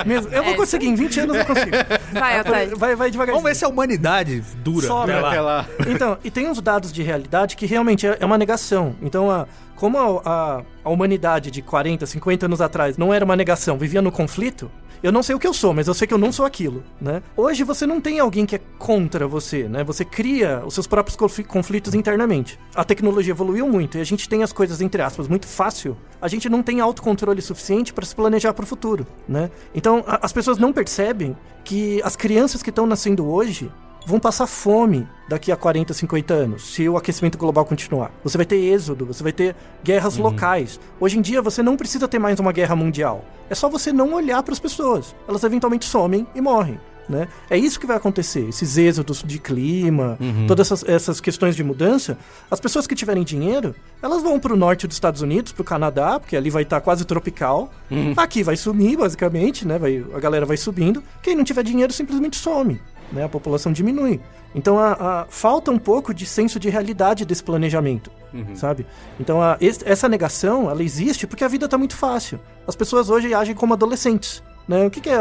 Mesmo. Eu vou É, conseguir, em 20 anos eu consigo. Vai, Altair. Vai, vai devagar. Vamos ver se a humanidade dura. Sobe até lá. Então, e tem uns dados de realidade que realmente é é uma negação. Então, a, como a, a, a humanidade de 40, 50 anos atrás não era uma negação, vivia no conflito, eu não sei o que eu sou, mas eu sei que eu não sou aquilo, né? Hoje você não tem alguém que é contra você, né? Você cria os seus próprios confli- conflitos internamente. A tecnologia evoluiu muito e a gente tem as coisas, entre aspas, muito fácil. A gente não tem autocontrole suficiente para se planejar para o futuro, né? Então, a- as pessoas não percebem que as crianças que estão nascendo hoje vão passar fome daqui a 40, 50 anos, se o aquecimento global continuar. Você vai ter êxodo, você vai ter guerras locais. Hoje em dia você não precisa ter mais uma guerra mundial. É só você não olhar para as pessoas. Elas eventualmente somem e morrem. Né? É isso que vai acontecer, esses êxodos de clima, todas essas, essas questões de mudança. As pessoas que tiverem dinheiro, elas vão para o norte dos Estados Unidos, para o Canadá, porque ali vai estar quase tropical. Aqui vai sumir, basicamente, né? Vai, a galera vai subindo. Quem não tiver dinheiro simplesmente some né? A população diminui. Então a, a- falta um pouco de senso de realidade desse planejamento, sabe? Então a- es- essa negação, ela existe porque a vida está muito fácil. As pessoas hoje agem como adolescentes. Né? O que, que é?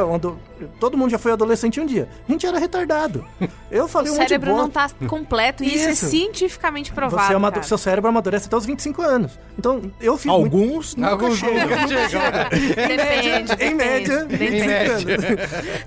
Todo mundo já foi adolescente um dia. A gente era retardado. Eu O falei um monte de cérebro não tá completo e isso, é cientificamente provado. Você amado- seu cérebro amadurece até os 25 anos. Então, eu fiz muito- Alguns nunca Alguns chegam. Depende, em média, depende. 25 anos.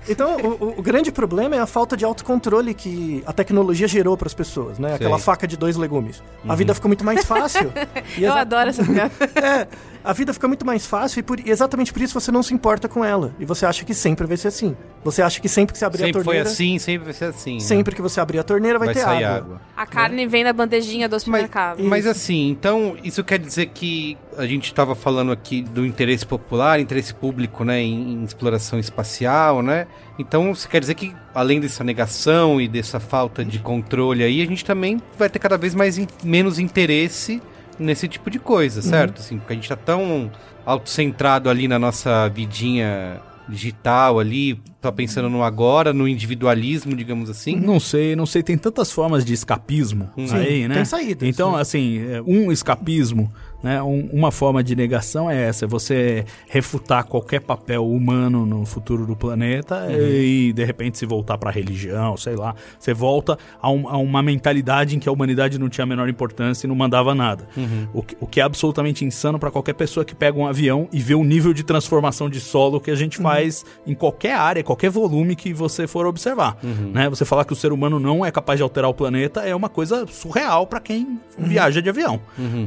Então, o, o- o grande problema é a falta de autocontrole que a tecnologia gerou para as pessoas, né? Aquela Sei. faca de dois legumes. A vida ficou muito mais fácil. E Eu exa- adoro essa piada. É, a vida fica muito mais fácil e por- e exatamente por isso você não se importa com ela. E você acha que sempre vai ser assim. Você acha que sempre que você abrir Sempre a foi torneira... assim, sempre vai ser assim. né? Sempre que você abrir a torneira vai, vai ter sair água. água. A carne vem na bandejinha do Mas, supermercado. mas assim, então isso quer dizer que a gente estava falando aqui do interesse popular, interesse público, né, em, em exploração espacial, né? Então isso quer dizer que além dessa negação e dessa falta de controle aí, a gente também vai ter cada vez mais in- menos interesse nesse tipo de coisa, certo? Assim, porque a gente tá tão autocentrado ali na nossa vidinha digital ali, tá pensando no agora, no individualismo, digamos assim. Não sei, não sei, tem tantas formas de escapismo aí, né? tem saídas, Então, né? assim, é, um escapismo, né? um- uma forma de negação é essa, você refutar qualquer papel humano no futuro do planeta e, de repente, se voltar pra religião, sei lá. Você volta a, um- a uma mentalidade em que a humanidade não tinha a menor importância e não mandava nada. O, que, o que é absolutamente insano pra qualquer pessoa que pega um avião e vê o nível de transformação de solo que a gente faz em qualquer área, qualquer volume que você for observar. Né? Você falar que o ser humano não é capaz de alterar o planeta é uma coisa surreal pra quem viaja de avião.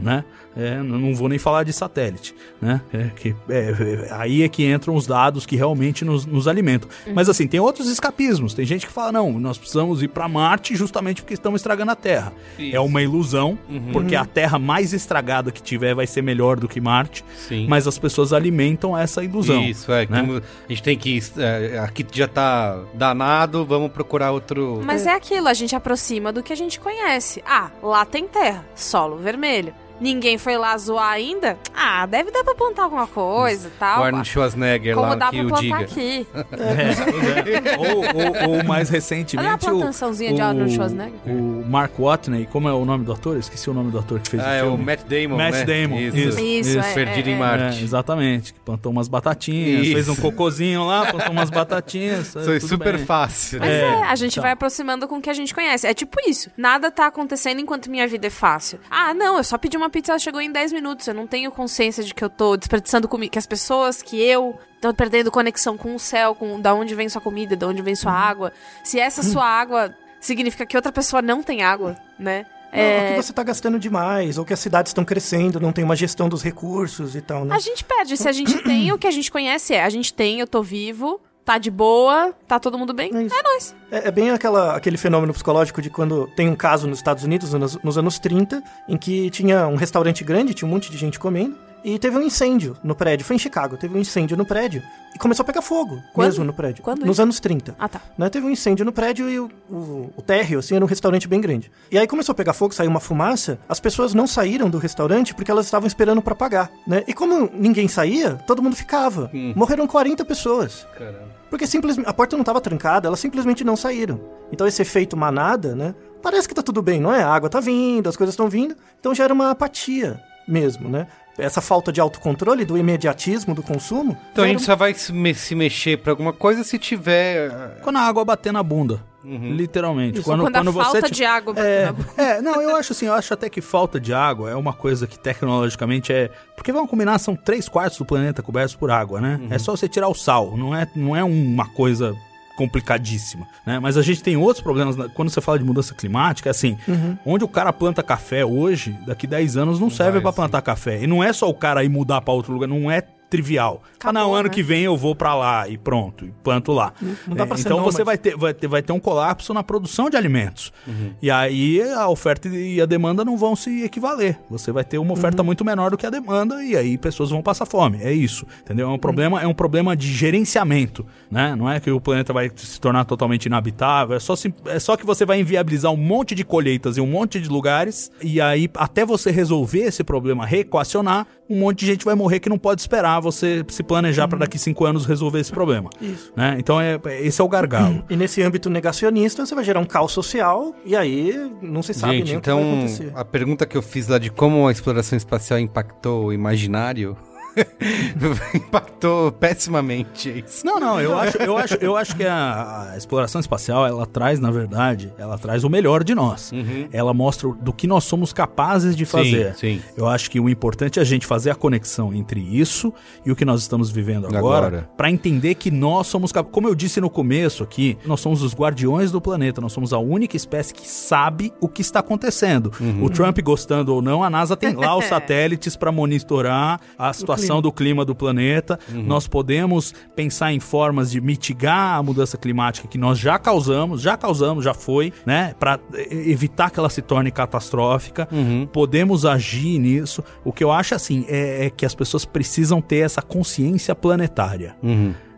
Né? É, não vou nem falar de satélite. Né? É, que, é, é, aí é que entram os dados que realmente nos, nos alimentam. Mas assim, tem outros escapismos. Tem gente que fala, não, nós precisamos ir pra Marte justamente porque estamos estragando a Terra. Isso. É uma ilusão, porque a Terra mais estragada que tiver vai ser melhor do que Marte. Sim. Mas as pessoas alimentam essa ilusão. Isso, é. né? A gente tem que. é, aqui já tá danado, vamos procurar outro. Mas é aquilo, a gente aproxima do que a gente conhece. Ah, lá tem terra, solo vermelho. Ninguém foi lá zoar ainda? Ah, deve dar pra plantar alguma coisa e o tal. Arnold Schwarzenegger Como lá dá que pra o plantar diga. aqui? É, é. ou, ou- ou mais recentemente. Olha a o- plantaçãozinha de o- Arnold Schwarzenegger. O Mark Watney, como é o nome do ator? Eu esqueci o nome do ator que fez Ah, o é o filme. Matt Damon. Matt né? Damon, isso. Isso, é, Perdido é, em é. Marte. É, exatamente. Que plantou umas batatinhas, Isso. fez um cocôzinho lá, plantou umas batatinhas. Foi super bem. fácil. Mas é, a gente então. vai aproximando com o que a gente conhece. É tipo isso. Nada tá acontecendo enquanto minha vida é fácil. Ah, não, eu só pedi uma pizza, ela chegou em 10 minutos. Eu não tenho consciência de que eu tô desperdiçando comida. Que as pessoas, que eu, tô perdendo conexão com o céu, com da onde vem sua comida, de onde vem sua água. Se essa sua água significa que outra pessoa não tem água, né? Não, ou É, que você tá gastando demais, ou que as cidades estão crescendo, não tem uma gestão dos recursos e tal, né? A gente perde. Se a gente tem, o que a gente conhece é: a gente tem, eu tô vivo, tá de boa, tá todo mundo bem. É. É nóis. É, é bem aquela, aquele fenômeno psicológico de quando tem um caso nos Estados Unidos, nos, nos anos 30, em que tinha um restaurante grande, tinha um monte de gente comendo, e teve um incêndio no prédio. Foi em Chicago, teve um incêndio no prédio, e começou a pegar fogo Quando? mesmo no prédio. Quando nos isso? anos 30. Ah, tá. né, teve um incêndio no prédio e o, o, o térreo, assim, era um restaurante bem grande. E aí começou a pegar fogo, saiu uma fumaça, as pessoas não saíram do restaurante porque elas estavam esperando pra pagar, né? E como ninguém saía, todo mundo ficava. Morreram 40 pessoas. Caramba. Porque simplesmente a porta não estava trancada, elas simplesmente não saíram. Então esse efeito manada, né? Parece que tá tudo bem, não é? A água tá vindo, as coisas estão vindo, então gera uma apatia mesmo, né? Essa falta de autocontrole, do imediatismo do consumo. Então a gente só vai se, me- se mexer pra alguma coisa se tiver. ah, Quando a água bater na bunda. Literalmente. Isso. Quando, Quando, quando a você falta ti- de água bateu É, é, não, eu acho assim, eu acho até que falta de água é uma coisa que tecnologicamente é. Porque vamos combinar, são três quartos do planeta cobertos por água, né? É só você tirar o sal, não é, não é uma coisa complicadíssima, né? Mas a gente tem outros problemas, na- quando você fala de mudança climática, é assim, onde o cara planta café hoje, daqui 10 anos não serve vai, pra sim. plantar café. E não é só o cara ir mudar pra outro lugar, não é trivial. Ah, não, Acabou, ano né? que vem eu vou pra lá e pronto, e planto lá. não dá É, pra ser então você nômade. vai ter, vai, ter, vai ter um colapso na produção de alimentos. Uhum. E aí a oferta e a demanda não vão se equivaler. Você vai ter uma oferta Uhum. muito menor do que a demanda e aí pessoas vão passar fome. É isso. Entendeu? É Uhum. um problema, é um problema de gerenciamento, né? Não é que o planeta vai se tornar totalmente inabitável, é só, sim- é só que você vai inviabilizar um monte de colheitas em um monte de lugares e aí até você resolver esse problema, reequacionar, um monte de gente vai morrer que não pode esperar você se planejar para daqui cinco anos resolver esse problema. Isso. Né? Então é, esse é o gargalo. E nesse âmbito negacionista, você vai gerar um caos social e aí não se sabe Gente, nem o que vai então acontecer. a pergunta que eu fiz lá de como a exploração espacial impactou o imaginário impactou pessimamente. é isso. Não, não, eu acho, eu acho, eu acho que a, a exploração espacial, ela traz, na verdade, ela traz o melhor de nós. Ela mostra do que nós somos capazes de fazer. Uhum. sim. Eu acho que o importante é a gente fazer a conexão entre isso e o que nós estamos vivendo agora, Agora. para entender que nós somos capazes. Como eu disse no começo aqui, nós somos os guardiões do planeta, nós somos a única espécie que sabe o que está acontecendo. Uhum. O Trump gostando ou não, a NASA tem lá os satélites para monitorar a situação alteração do clima do planeta. Nós podemos pensar em formas de mitigar a mudança climática que nós já causamos, já causamos, já foi, né? Para evitar que ela se torne catastrófica. Podemos agir nisso. O que eu acho assim é, é que as pessoas precisam ter essa consciência planetária.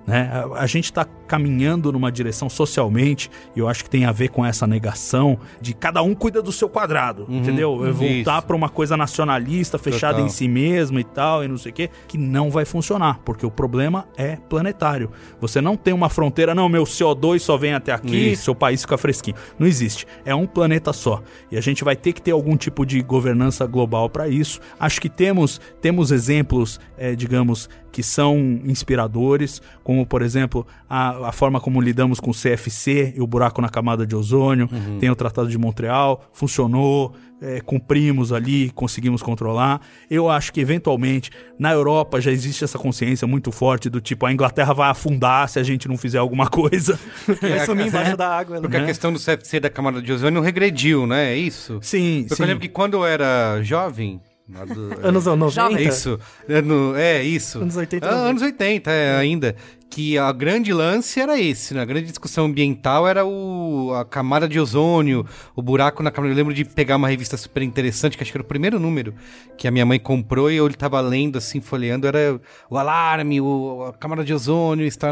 Né? A, a gente está caminhando numa direção socialmente, e eu acho que tem a ver com essa negação de cada um cuida do seu quadrado, entendeu? É voltar para uma coisa nacionalista, fechada Total. em si mesma e tal, e não sei o quê, que não vai funcionar, porque o problema é planetário. Você não tem uma fronteira, não, meu CO2 só vem até aqui, Isso. seu país fica fresquinho. Não existe. É um planeta só. E a gente vai ter que ter algum tipo de governança global para isso. Acho que temos, temos exemplos, eh, digamos, que são inspiradores, como, por exemplo, a, a forma como lidamos com o CFC e o buraco na camada de ozônio. Tem o Tratado de Montreal, funcionou, eh, cumprimos ali, conseguimos controlar. Eu acho que, eventualmente, na Europa já existe essa consciência muito forte do tipo, a Inglaterra vai afundar se a gente não fizer alguma coisa. Vai sumir embaixo da água. né? Porque a questão do CFC da camada de ozônio regrediu, né? É isso? Sim, Porque sim. eu lembro que quando eu era jovem. Lá do- Anos 90. Jovem. É isso. É, no- é isso. Anos 80, Ah, 90. anos 80, é, ainda. Que a grande lance era esse, né? A grande discussão ambiental era o, a camada de ozônio, o buraco na camada. Eu lembro de pegar uma revista super interessante, que acho que era o primeiro número que a minha mãe comprou e eu tava lendo, assim, folheando. Era o alarme, o, a camada de ozônio, está.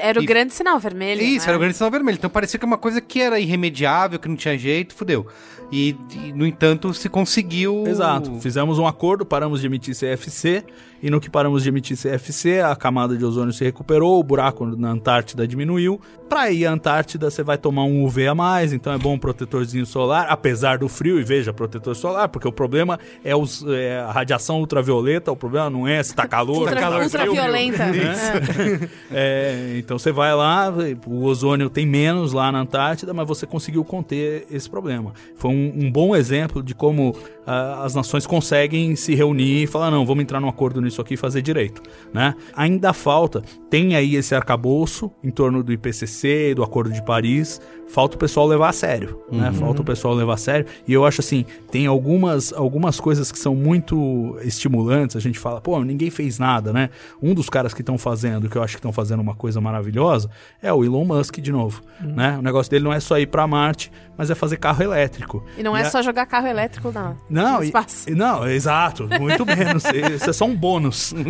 Era o E- grande sinal vermelho. Isso, né? era o grande sinal vermelho. Então parecia que é uma coisa que era irremediável, que não tinha jeito, fudeu. E, e, no entanto, se conseguiu. Exato. Fizemos um acordo, paramos de emitir CFC, e no que paramos de emitir CFC, a camada de ozônio se recuperou, o buraco na Antártida diminuiu. Pra ir à Antártida, você vai tomar um UV a mais, então é bom um protetorzinho solar, apesar do frio, e veja, protetor solar, porque o problema é, os, é a radiação ultravioleta, o problema não é se tá calor, Ultra, tá calor, ultraviolenta. É, então você vai lá, o ozônio tem menos lá na Antártida, mas você conseguiu conter esse problema. Foi um, um bom exemplo de como ah, as nações conseguem se reunir e falar, não, vamos entrar num acordo nisso aqui e fazer direito. Né? Ainda falta, tem aí esse arcabouço em torno do IPCC, do Acordo de Paris, falta o pessoal levar a sério, né? Falta o pessoal levar a sério. E eu acho assim, tem algumas, algumas coisas que são muito estimulantes. A gente fala, pô, ninguém fez nada, né? Um dos caras que estão fazendo, que eu acho que estão fazendo uma coisa maravilhosa, é o Elon Musk de novo, né? O negócio dele não é só ir pra Marte, mas é fazer carro elétrico. E não é a- só jogar carro elétrico na, não, e- e- não, exato, muito menos. Isso é só um bônus.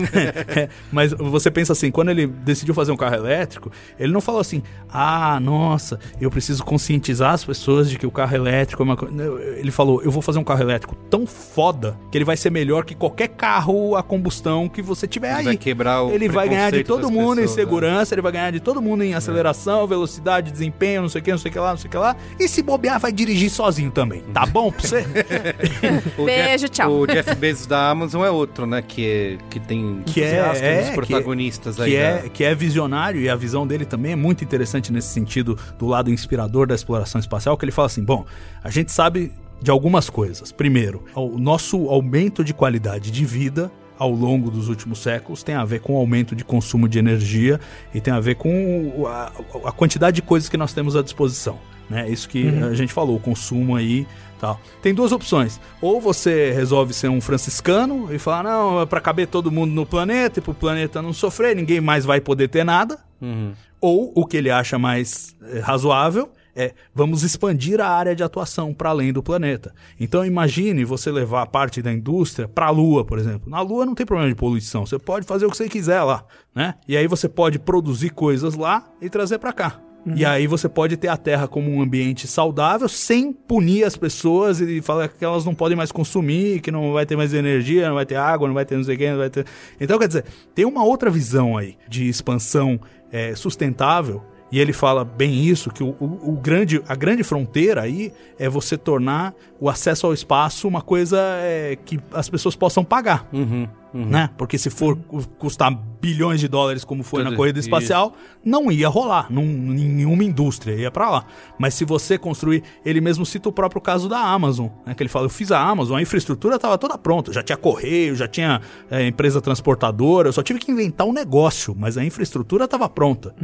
É, mas você pensa assim, quando ele decidiu fazer um carro elétrico, ele não falou assim: "Ah, nossa, eu preciso conscientizar as pessoas de que o carro elétrico é uma coisa". Ele falou: "Eu vou fazer um carro elétrico tão foda que ele vai ser melhor que qualquer carro a combustão que você tiver Ele aí". vai quebrar o Ele vai ganhar de todo mundo em pessoas, né? segurança, ele vai ganhar de todo mundo em aceleração, velocidade, desempenho, não sei o que, não sei o que lá, não sei o que lá. E se bobear, vai dirigir sozinho também. Tá bom pra você? Beijo, Jeff, tchau. O Jeff Bezos da Amazon é outro, né? Que, que tem que é, entusiasta, um é dos protagonistas que, aí. que é, da- que é visionário e a visão dele também é muito interessante nesse sentido do lado inspirador da exploração espacial, que ele fala assim, bom, a gente sabe de algumas coisas. Primeiro, o nosso aumento de qualidade de vida ao longo dos últimos séculos tem a ver com o aumento de consumo de energia e tem a ver com a, a quantidade de coisas que nós temos à disposição. Né? Isso que a gente falou, o consumo aí tal. Tem duas opções. Ou você resolve ser um franciscano e falar, não, é pra caber todo mundo no planeta e pro planeta não sofrer, ninguém mais vai poder ter nada. Uhum. Ou o que ele acha mais eh, razoável é vamos expandir a área de atuação para além do planeta. Então imagine você levar parte da indústria para a Lua, por exemplo. Na Lua não tem problema de poluição, você pode fazer o que você quiser lá, né? E aí você pode produzir coisas lá e trazer para cá. E aí você pode ter a Terra como um ambiente saudável sem punir as pessoas e falar que elas não podem mais consumir, que não vai ter mais energia, não vai ter água, não vai ter não sei o que, não vai ter... Então, quer dizer, tem uma outra visão aí de expansão eh, sustentável e ele fala bem isso, que o, o- o grande, a grande fronteira aí é você tornar o acesso ao espaço uma coisa eh, que as pessoas possam pagar. Uhum, Né? Porque se for cu- custar bilhões de dólares como foi Tudo na corrida isso. espacial, não ia rolar, nenhuma indústria ia pra lá. Mas se você construir, ele mesmo cita o próprio caso da Amazon, né? que ele fala, eu fiz a Amazon, a infraestrutura estava toda pronta, já tinha correio, já tinha é, empresa transportadora, eu só tive que inventar um negócio, mas a infraestrutura estava pronta.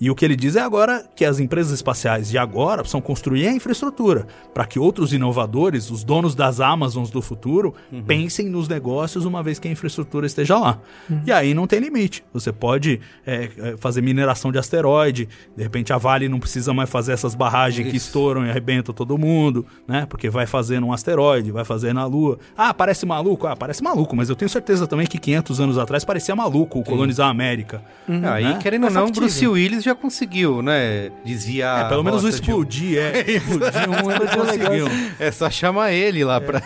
E o que ele diz é agora que as empresas espaciais de agora precisam construir a infraestrutura para que outros inovadores, os donos das Amazons do futuro, pensem nos negócios uma vez que a infraestrutura esteja lá. E aí não tem limite. Você pode é, é, fazer mineração de asteroide, de repente a Vale não precisa mais fazer essas barragens que Isso. estouram e arrebentam todo mundo, né? Porque vai fazer num asteroide, vai fazer na Lua. Ah, parece maluco? Ah, parece maluco, mas eu tenho certeza também que 500 anos atrás parecia maluco colonizar a América. Aí, né? querendo ou É não, factível. Bruce Willis já conseguiu, né? Dizia. É, pelo menos o explodir, é. Explodir um, ele conseguiu. É só chamar ele lá pra.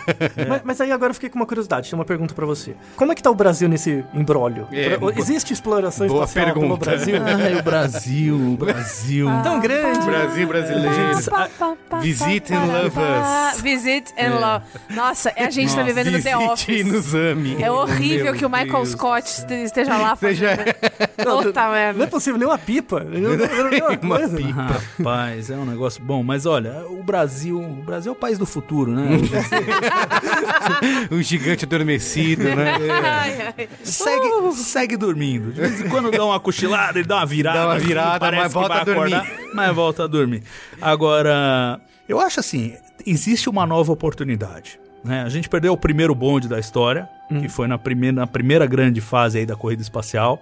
Mas, mas aí agora eu fiquei com uma curiosidade, tem uma pergunta pra você. Como é que tá o Brasil nesse embrólio? É, Existe exploração boa espacial pelo pergunta. Brasil? Ai, o Brasil, o Brasil. Tão grande. Brasil brasileiro. Visit and love us. Visit and love. Nossa, é a gente tá Nossa, vivendo no The Office. e nos ame. É horrível Meu que o Michael Deus. Scott este- esteja lá Seja- fazendo. Puta Não é merda. possível, nem uma pipa. Eu uma Uma coisa. pipa. Rapaz, é um negócio bom. Mas olha, o Brasil, o Brasil é o país do futuro, né? Um gigante adormecido, né? Ai, ai. segue, segue dormindo. De vez em quando dá uma cochilada, ele dá uma virada. Dá uma assim, virada, parece mas que volta vai a dormir. acordar, mas volta a dormir. Agora, eu acho assim, existe uma nova oportunidade. Né? A gente perdeu o primeiro bonde da história, que foi na primeira, na primeira grande fase aí da corrida espacial.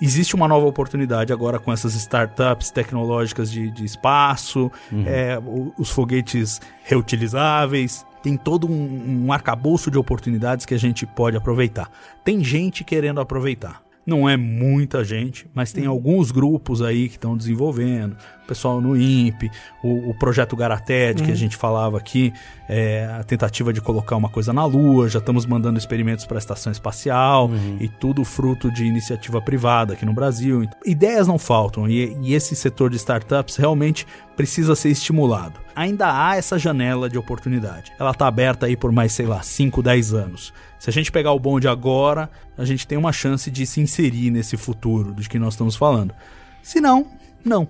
Existe uma nova oportunidade agora com essas startups tecnológicas de, de espaço, é, o- os foguetes reutilizáveis. Tem todo um, um arcabouço de oportunidades que a gente pode aproveitar. Tem gente querendo aproveitar. Não é muita gente, mas tem alguns grupos aí que estão desenvolvendo. O pessoal no INPE, o, o projeto Garated, que a gente falava aqui, é, a tentativa de colocar uma coisa na Lua, já estamos mandando experimentos para a estação espacial e tudo fruto de iniciativa privada aqui no Brasil. Ideias não faltam e, e esse setor de startups realmente precisa ser estimulado. Ainda há essa janela de oportunidade. Ela está aberta aí por mais, sei lá, 5, 10 anos. Se a gente pegar o bonde agora, a gente tem uma chance de se inserir nesse futuro de que nós estamos falando. Se não, não.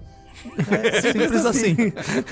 É simples assim.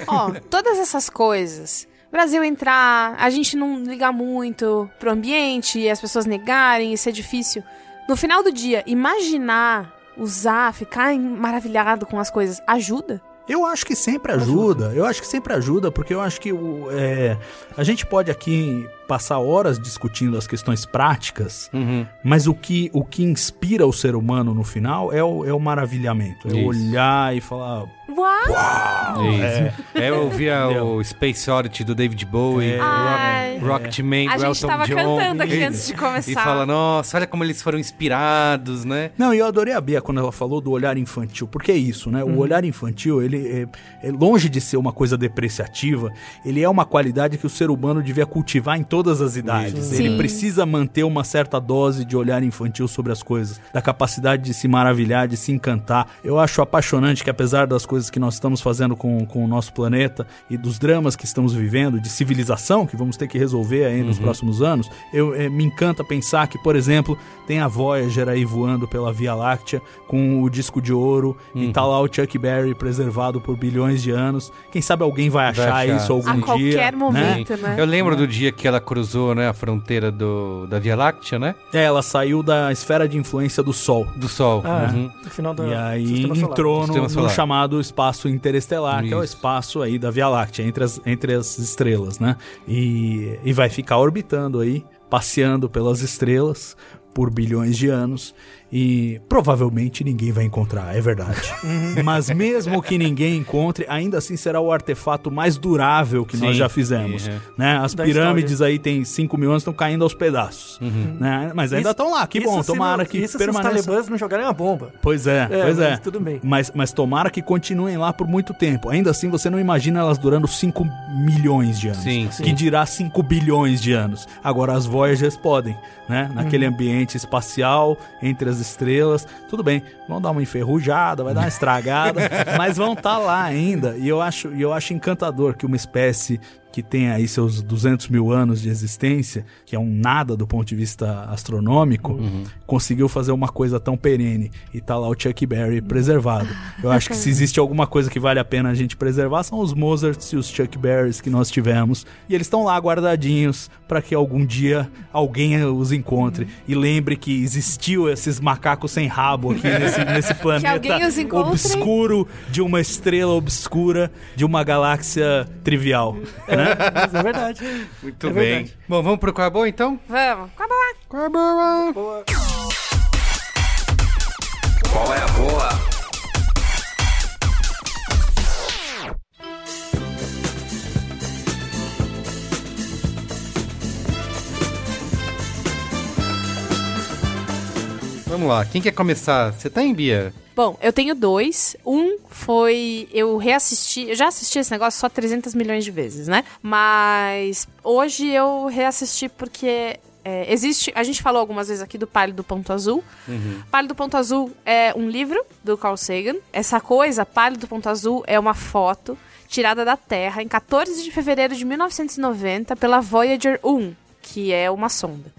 Ó, todas essas coisas. Brasil entrar, a gente não ligar muito pro ambiente, as pessoas negarem, isso é difícil. No final do dia, imaginar, usar, ficar maravilhado com as coisas, ajuda? Eu acho que sempre ajuda. Eu acho que sempre ajuda, porque eu acho que o, é, a gente pode aqui passar horas discutindo as questões práticas, Uhum. mas o que, o que inspira o ser humano no final é o, é o maravilhamento. É Isso. olhar e falar. Uau! É, é, eu ouvia o Space Oddity do David Bowie, Ai. Rock, Rocketman A gente Elton tava John. cantando aqui E- antes de começar. E fala, nossa, olha como eles foram inspirados, né? Não, e eu adorei a Bia quando ela falou do olhar infantil, porque é isso, né? O olhar infantil, ele é, é longe de ser uma coisa depreciativa, ele é uma qualidade que o ser humano devia cultivar em todas as idades. Sim. Ele precisa manter uma certa dose de olhar infantil sobre as coisas, da capacidade de se maravilhar, de se encantar. Eu acho apaixonante que apesar das coisas que nós estamos fazendo com, com o nosso planeta e dos dramas que estamos vivendo, de civilização que vamos ter que resolver aí nos próximos anos, eu eh, me encanta pensar que, por exemplo, tem a Voyager aí voando pela Via Láctea com o disco de ouro e tá lá o Chuck Berry preservado por bilhões de anos. Quem sabe alguém vai achar, achar. isso algum A dia. qualquer né? momento, né? Eu lembro do dia que ela cruzou né, a fronteira do, da Via Láctea, né? É, ela saiu da esfera de influência do Sol. Do Sol. Ah, Uhum. no final da E aí entrou no, no chamado espaço interestelar, que é o Isso. espaço aí da Via Láctea, entre as, entre as estrelas, né? E, e vai ficar orbitando aí, passeando pelas estrelas por bilhões de anos. E provavelmente ninguém vai encontrar, é verdade. Mas mesmo que ninguém encontre, ainda assim será o artefato mais durável que nós Sim. já fizemos. Uhum. Né? As Da pirâmides aí tem 5 mil anos, estão caindo aos pedaços. Né? Mas ainda estão lá, que isso bom, tomara não- que Isso se os permaneça. talibãs não jogarem a bomba. Pois é, É, pois é. tudo bem. Mas, mas tomara que continuem lá por muito tempo. Ainda assim, você não imagina elas durando 5 milhões de anos. Sim, sim. Que dirá 5 bilhões de anos. Agora, as Voyagers podem, né? Naquele ambiente espacial, entre as estrelas. Tudo bem, vão dar uma enferrujada, vai dar uma estragada, mas vão estar lá ainda. E eu acho, eu acho encantador que uma espécie que tem aí seus 200 mil anos de existência, que é um nada do ponto de vista astronômico, conseguiu fazer uma coisa tão perene e tá lá o Chuck Berry preservado. Eu acho que se existe alguma coisa que vale a pena a gente preservar são os Mozarts e os Chuck Berrys que nós tivemos e eles estão lá guardadinhos para que algum dia alguém os encontre e lembre que existiu esses macacos sem rabo aqui nesse, nesse planeta alguém os encontre. obscuro de uma estrela obscura de uma galáxia trivial. né? Né? Mas é verdade. Muito É bem. verdade. Bom, vamos pro qual é boa então? Vamos. Acaba lá. Qual é boa? Boa. Qual é a boa? Vamos lá, quem quer começar? Você tá em Bia? Bom, eu tenho dois. Um foi. Eu reassisti. Eu já assisti esse negócio só 300 milhões de vezes, né? Mas hoje eu reassisti porque. é, existe. A gente falou algumas vezes aqui do Pálido Ponto Azul. Pálido Ponto Azul é um livro do Carl Sagan. Essa coisa, Pálido Ponto Azul, é uma foto tirada da Terra em 14 de fevereiro de 1990 pela Voyager 1, que é uma sonda.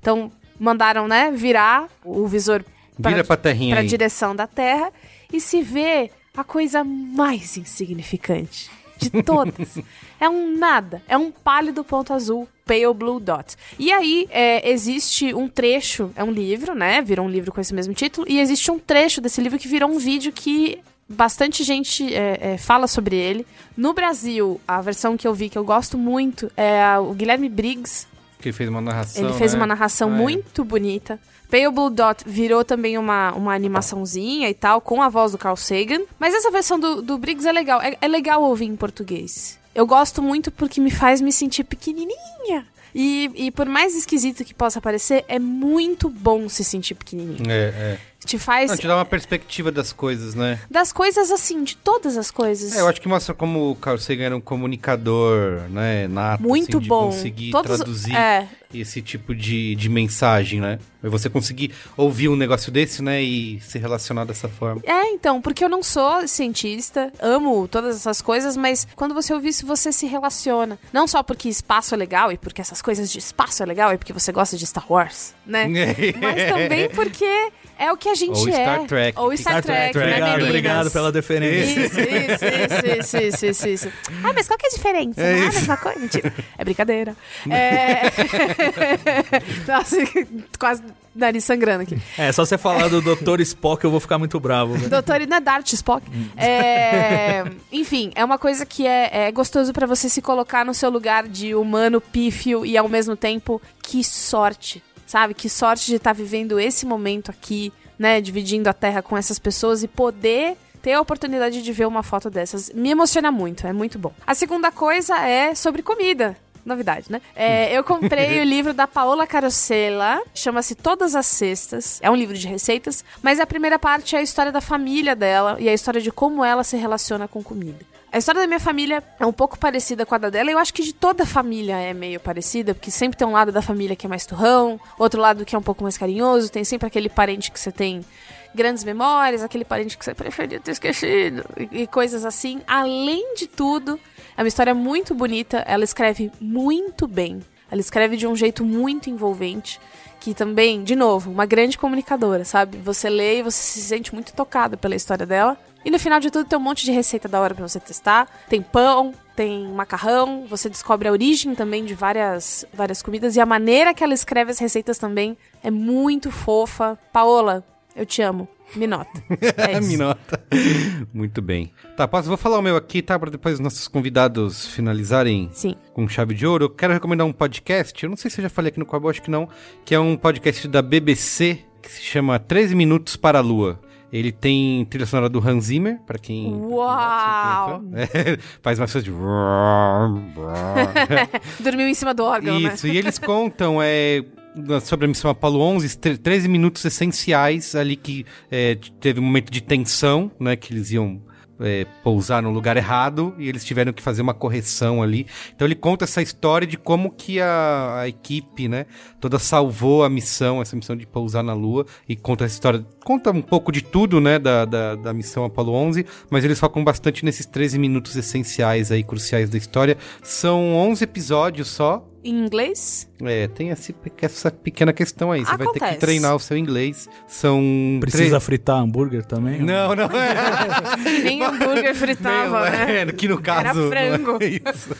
Então, mandaram, né, virar o visor Vira pra terrinha para aí. direção da Terra e se vê a coisa mais insignificante de todas. é um nada, é um pálido ponto azul, pale blue dot. E aí é, existe um trecho, é um livro, né? Virou um livro com esse mesmo título e existe um trecho desse livro que virou um vídeo que bastante gente é, é, fala sobre ele. No Brasil, a versão que eu vi que eu gosto muito é a- o Guilherme Briggs Que fez uma narração. ele fez né? uma narração Ah, é. muito bonita. Pale Blue Dot virou também uma, uma animaçãozinha e tal, com a voz do Carl Sagan. Mas essa versão do, do Briggs é legal. É, é legal ouvir em português. Eu gosto muito porque me faz me sentir pequenininha. E, e por mais esquisito que possa parecer, é muito bom se sentir pequenininho. É, é. Te faz... Não, te dá uma perspectiva das coisas, né? Das coisas assim, de todas as coisas. É, eu acho que mostra como o Carl Sagan era um comunicador, né? Nato, Muito assim, de bom. conseguir Todos- traduzir é. esse tipo de, de mensagem, né? E você conseguir ouvir um negócio desse, né? E se relacionar dessa forma. É, então, porque eu não sou cientista, amo todas essas coisas, mas quando você ouve isso, você se relaciona. Não só porque espaço é legal e porque essas coisas de espaço é legal e porque você gosta de Star Wars, né? mas também porque é o que a gente Ou é. Star Trek. Ou Star, Trek, né, obrigado, obrigado pela deferência. Isso, isso, isso, isso, isso, isso, isso. Ah, mas qual que é a diferença? É não é a mesma coisa? Mentira. É brincadeira. É... Nossa, quase nariz sangrando aqui. É, só você falar do Dr. Spock eu vou ficar muito bravo. velho. Doutor não é Dart Spock. É, enfim, é uma coisa que é, é gostoso pra você se colocar no seu lugar de humano pífio e ao mesmo tempo, que sorte, sabe? Que sorte de estar vivendo esse momento aqui, né? Dividindo a terra com essas pessoas e poder ter a oportunidade de ver uma foto dessas. Me emociona muito, é muito bom. A segunda coisa é sobre comida. Novidade, né? É, eu comprei o livro da Paola Carosella, chama-se Todas as Cestas. É um livro de receitas, mas a primeira parte é a história da família dela e a história de como ela se relaciona com comida. A história da minha família é um pouco parecida com a da dela, eu acho que de toda a família é meio parecida, porque sempre tem um lado da família que é mais turrão, outro lado que é um pouco mais carinhoso, tem sempre aquele parente que você tem grandes memórias, aquele parente que você preferia ter esquecido, e, e coisas assim. Além de tudo, é uma história muito bonita, ela escreve muito bem. Ela escreve de um jeito muito envolvente, que também, de novo, uma grande comunicadora, sabe? Você lê e você se sente muito tocado pela história dela. E no final de tudo tem um monte de receita da hora pra você testar. Tem pão, tem macarrão, você descobre a origem também de várias, várias comidas e a maneira que ela escreve as receitas também é muito fofa. Paola, eu te amo. Me nota. É isso. Me nota. Muito bem. Tá, posso, vou falar o meu aqui, tá? Pra depois os nossos convidados finalizarem Sim. com chave de ouro. Eu quero recomendar um podcast, eu não sei se eu já falei aqui no Quabo, acho que não, que é um podcast da BBC que se chama 13 Minutos para a Lua. Ele tem trilha sonora do Hans Zimmer, pra quem... Uau! É, faz mais coisas de... Dormiu em cima do órgão, né? Isso, e eles contam é, sobre a missão Apollo 11, tre- 13 minutos essenciais ali que é, teve um momento de tensão, né, que eles iam é, pousar no lugar errado e eles tiveram que fazer uma correção ali. Então ele conta essa história de como que a, a equipe, né, toda salvou a missão, essa missão de pousar na Lua e conta essa história, conta um pouco de tudo, né, da, da, da missão Apollo 11, mas eles focam bastante nesses 13 minutos essenciais aí, cruciais da história. São 11 episódios só, Em inglês? é, tem esse- essa pequena questão aí. Você vai ter que Acontece. treinar o seu inglês. São. Precisa tre- fritar hambúrguer também? Não, não é. Nem hambúrguer fritava, né? é, que no caso. Era é frango. isso.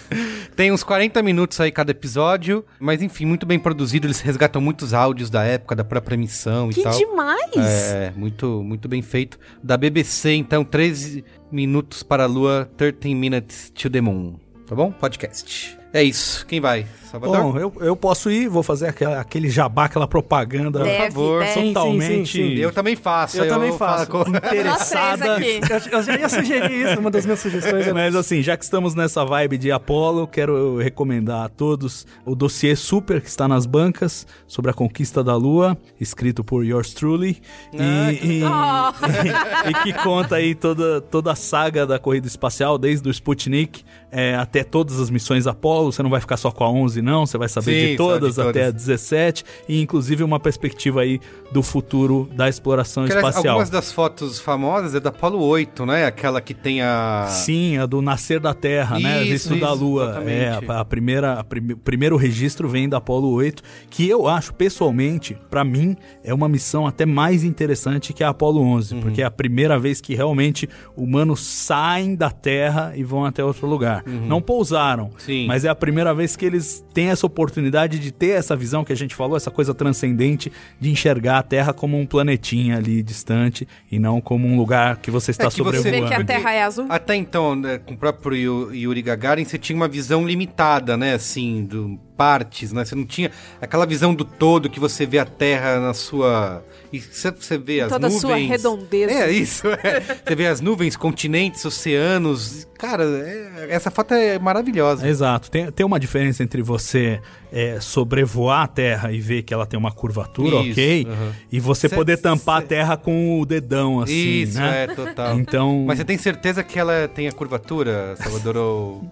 Tem uns 40 minutos aí cada episódio, mas enfim, muito bem produzido. Eles resgatam muitos áudios da época, da própria missão e Que tal. demais! É, muito, muito bem feito. Da BBC, então, 13 minutos para a Lua, 13 minutes to the moon. tá bom? Podcast. É isso. Quem vai? Salvador? Bom, eu, eu posso ir, vou fazer aquela- aquele jabá, aquela propaganda Deve, favor, deve. sim, totalmente sim, sim. eu também faço. Eu aí também faço. três interessada. aqui. Eu, eu já ia sugerir isso, uma das minhas sugestões. é Mas assim, já que estamos nessa vibe de Apollo, quero recomendar a todos o dossiê super que está nas bancas sobre a conquista da Lua, escrito por yours truly, Ah, e, e- e que conta aí toda, toda a saga da corrida espacial, desde o Sputnik é, até todas as missões Apollo. Você não vai ficar só com a 11, não, você vai saber Sim, de todas de até a todas. 17, e inclusive uma perspectiva aí do futuro da exploração Que, aliás, espacial. Algumas das fotos famosas é da Apollo 8, né? Aquela que tem a... Sim, a do nascer da Terra, né? Isso, Registro da isso, Lua. exatamente. É, a, a primeira, a prime- o primeiro registro vem da Apollo 8, que eu acho, pessoalmente, pra mim, é uma missão até mais interessante que a Apollo 11, porque é a primeira vez que realmente humanos saem da Terra e vão até outro lugar. Não pousaram, Sim. mas é a primeira vez que eles têm essa oportunidade de ter essa visão que a gente falou, essa coisa transcendente de enxergar a Terra como um planetinha ali distante e não como um lugar que você está É que você Você vê sobrevoando. que a Terra é azul? Até então, né, com o próprio Yu- Yuri Gagarin, você tinha uma visão limitada, né? Assim, do partes, né? Você não tinha aquela visão do todo que você vê a Terra na sua... E você vê as Toda a nuvens... sua redondeza. É, isso. é. Você vê as nuvens, continentes, oceanos. Cara, é- essa foto é maravilhosa. Exato. Tem, tem uma diferença entre você é, sobrevoar a Terra e ver que ela tem uma curvatura, Isso, ok? E você Cê- poder tampar cê- a Terra com o dedão, assim, Isso, né? é, total. Então... Mas você tem certeza que ela tem a curvatura, Salvador? Ou...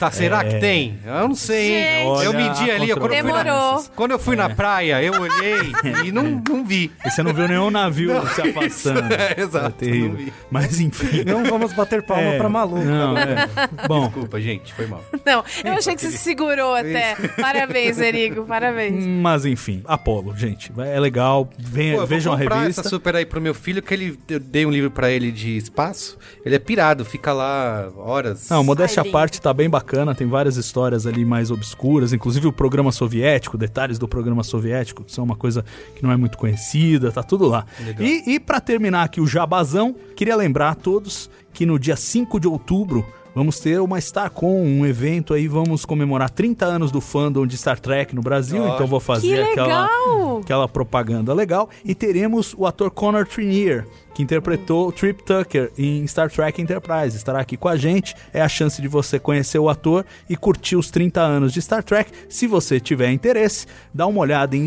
Tá, será É. que tem? Eu não sei. hein? Gente. eu medi ali, quando eu fui na, Demorou. quando eu fui na praia, eu olhei e não, não vi. E você não viu nenhum navio se afastando. é, exato, É terrível. não vi. Mas enfim. Não vamos bater palma É, pra maluco. Não, é. Bom, Desculpa, gente, foi mal. Não, eu achei que você se segurou até. Parabéns, Erigo, parabéns. mas enfim, Apolo, gente. É legal. Venha, Pô, eu vejam a comprar revista. essa super aí pro meu filho, que ele, eu dei um livro pra ele de espaço. Ele é pirado, fica lá horas. Não, modéstia Ai, à parte tá bem bacana, tem várias histórias ali mais obscuras, inclusive o programa soviético, detalhes do programa soviético, que são uma coisa que não é muito conhecida, tá tudo lá. Legal. E, e para terminar aqui o jabazão, queria lembrar a todos que no dia 5 de outubro Vamos ter uma StarCon, um evento aí, vamos comemorar 30 anos do fandom de Star Trek no Brasil, Ótimo. então vou fazer Que aquela, aquela propaganda legal. E teremos o ator Connor Trinier, que interpretou o Trip Tucker em Star Trek Enterprise. Estará aqui com a gente. É a chance de você conhecer o ator e curtir os 30 anos de Star Trek. Se você tiver interesse, dá uma olhada em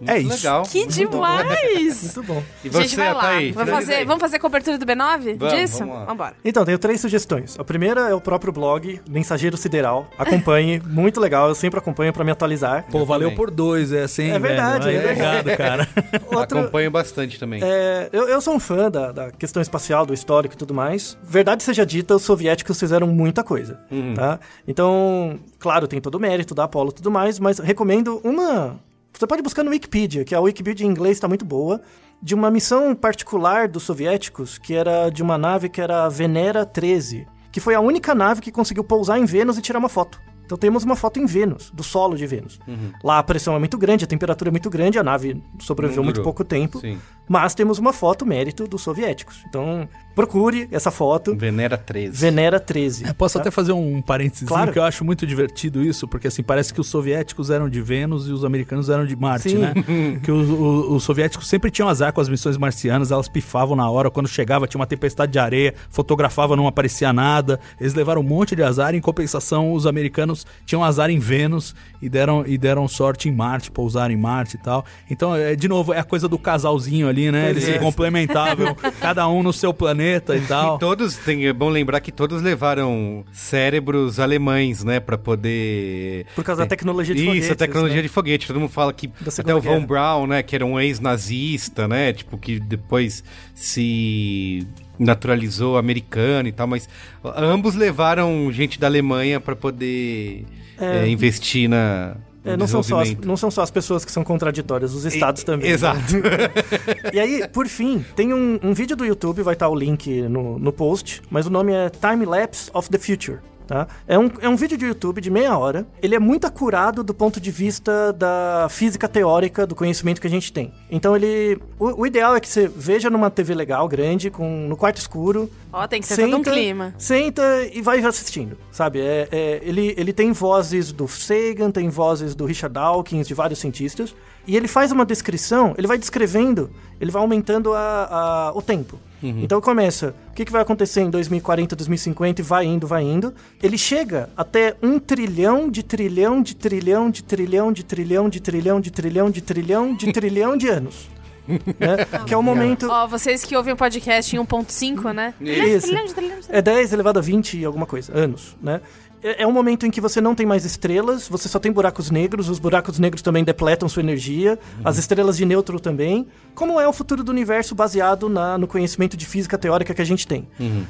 starcom.novafrotabr.com. É isso. Legal. Que demais! Muito bom. E A você, gente vai lá. tá aí, vamos, fazer, vamos fazer cobertura do B9? Vamos, disso? vamos lá. Vambora. Então, tenho três sugestões. A primeira é o próprio blog Mensageiro Sideral. Acompanhe, muito legal. Eu sempre acompanho pra me atualizar. Pô, valeu por dois, é assim, É verdade, velho. é. Obrigado, cara. Outro, Acompanho bastante também. É, eu, eu sou um fã da, da questão espacial, do histórico e tudo mais. Verdade seja dita, os soviéticos fizeram muita coisa, tá? Então, claro, tem todo o mérito da Apollo e tudo mais, mas recomendo uma... Você pode buscar no Wikipedia, que a Wikipedia em inglês está muito boa, de uma missão particular dos soviéticos, que era de uma nave que era a Venera 13, que foi a única nave que conseguiu pousar em Vênus e tirar uma foto. Então temos uma foto em Vênus, do solo de Vênus. Lá a pressão é muito grande, a temperatura é muito grande, a nave sobreviveu muito pouco tempo. Sim. Mas temos uma foto mérito dos soviéticos. Então, procure essa foto. Venera 13. Venera 13. É, posso tá? até fazer um parênteses, Claro. que eu acho muito divertido isso, porque assim, parece que os soviéticos eram de Vênus e os americanos eram de Marte, Sim. né? que os, os- os soviéticos sempre tinham azar com as missões marcianas, elas pifavam na hora, quando chegava tinha uma tempestade de areia, fotografava, não aparecia nada, eles levaram um monte de azar, em compensação os americanos tinham azar em Vênus e deram, e deram sorte em Marte, pousaram em Marte e tal. Então, é, de novo, é a coisa do casalzinho ali, né? Eles é. se complementavam, cada um no seu planeta e tal. E todos, tem, é bom lembrar que todos levaram cérebros alemães, né, Pra poder... Por causa da tecnologia de Isso, foguetes, a tecnologia né? de foguete. Todo mundo fala que até o Von. Braun, né, que era um ex-nazista, né, tipo, que depois se naturalizou americano e tal, mas ambos levaram gente da Alemanha pra poder É. é, investir na... É, não, são só as, não são só as pessoas que são contraditórias, os estados também. Exato. E aí, por fim, tem um, um vídeo do YouTube, vai estar o link no, no post, mas o nome é Time Lapse of the Future. Tá? É, um, é um vídeo de YouTube de meia hora. Ele é muito acurado do ponto de vista da física teórica, do conhecimento que a gente tem. Então ele. O, o ideal é que você veja numa TV legal, grande, com, no quarto escuro. Ó, tem que ser todo um clima. Senta e vai assistindo, sabe? É, é, ele, ele tem vozes do Sagan, tem vozes do Richard Dawkins, de vários cientistas. E ele faz uma descrição, ele vai descrevendo, ele vai aumentando a, a o tempo. Então começa, o que, que vai acontecer em 2040, 2050 e vai indo, vai indo. Ele chega até um trilhão de trilhão de trilhão de trilhão de trilhão de trilhão de trilhão de trilhão de trilhão de anos. né? Que é o momento. Ó, vocês que ouvem o podcast em 1.5, né? Isso. Trilhão de trilhão de- É 10 elevado a 20 e alguma coisa, anos, né? É é um momento em que você não tem mais estrelas, você só tem buracos negros, os buracos negros também depletam sua energia, as estrelas de nêutron também. Como é o futuro do universo baseado na- no conhecimento de física teórica que a gente tem.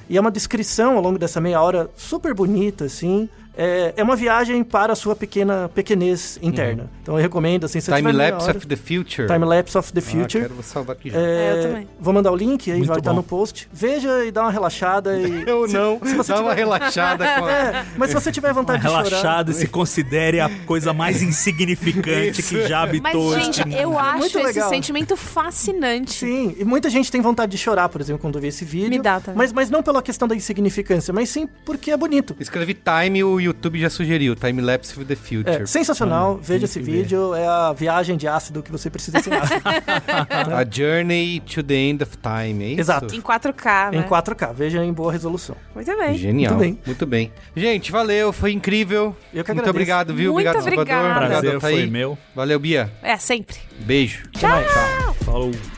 E é uma descrição ao longo dessa meia hora super bonita, assim. É, é uma viagem para a sua pequena pequenez interna. Então eu recomendo, assim, se você Time Lapse hora- of the Future. Time Lapse of the Ah, Future. quero salvar aqui já. É, É, eu também. Vou mandar o link, aí Muito vai estar no post. Veja e dá uma relaxada. E, Eu se- não, Se você dá uma tiver- relaxada com a... É, mas se você tiver Uma vontade de chorar... relaxada e se considere a coisa mais insignificante que já Mas, habitou gente, este eu acho esse sentimento fascinante. Sim, e muita gente tem vontade de chorar, por exemplo, quando vê esse vídeo. Me dá também. Mas, mas não pela questão da insignificância, mas sim porque é bonito. Escrevi Time, o YouTube já sugeriu. Time Lapse of the Future. É sensacional, Olha, veja esse que ver. vídeo, é a viagem de ácido que você precisa ensinar. A Journey to the End of Time, é isso? Exato. Em 4K, né? em 4K, veja em boa resolução. Muito bem. Genial. Muito bem. Muito bem. Gente, valeu, foi incrível. Eu que Muito agradeço. obrigado, viu? Muito obrigado, Salvador. obrigada. Obrigado, prazer Altair. foi meu. Valeu, Bia. É, sempre. Beijo. Até mais. Falou.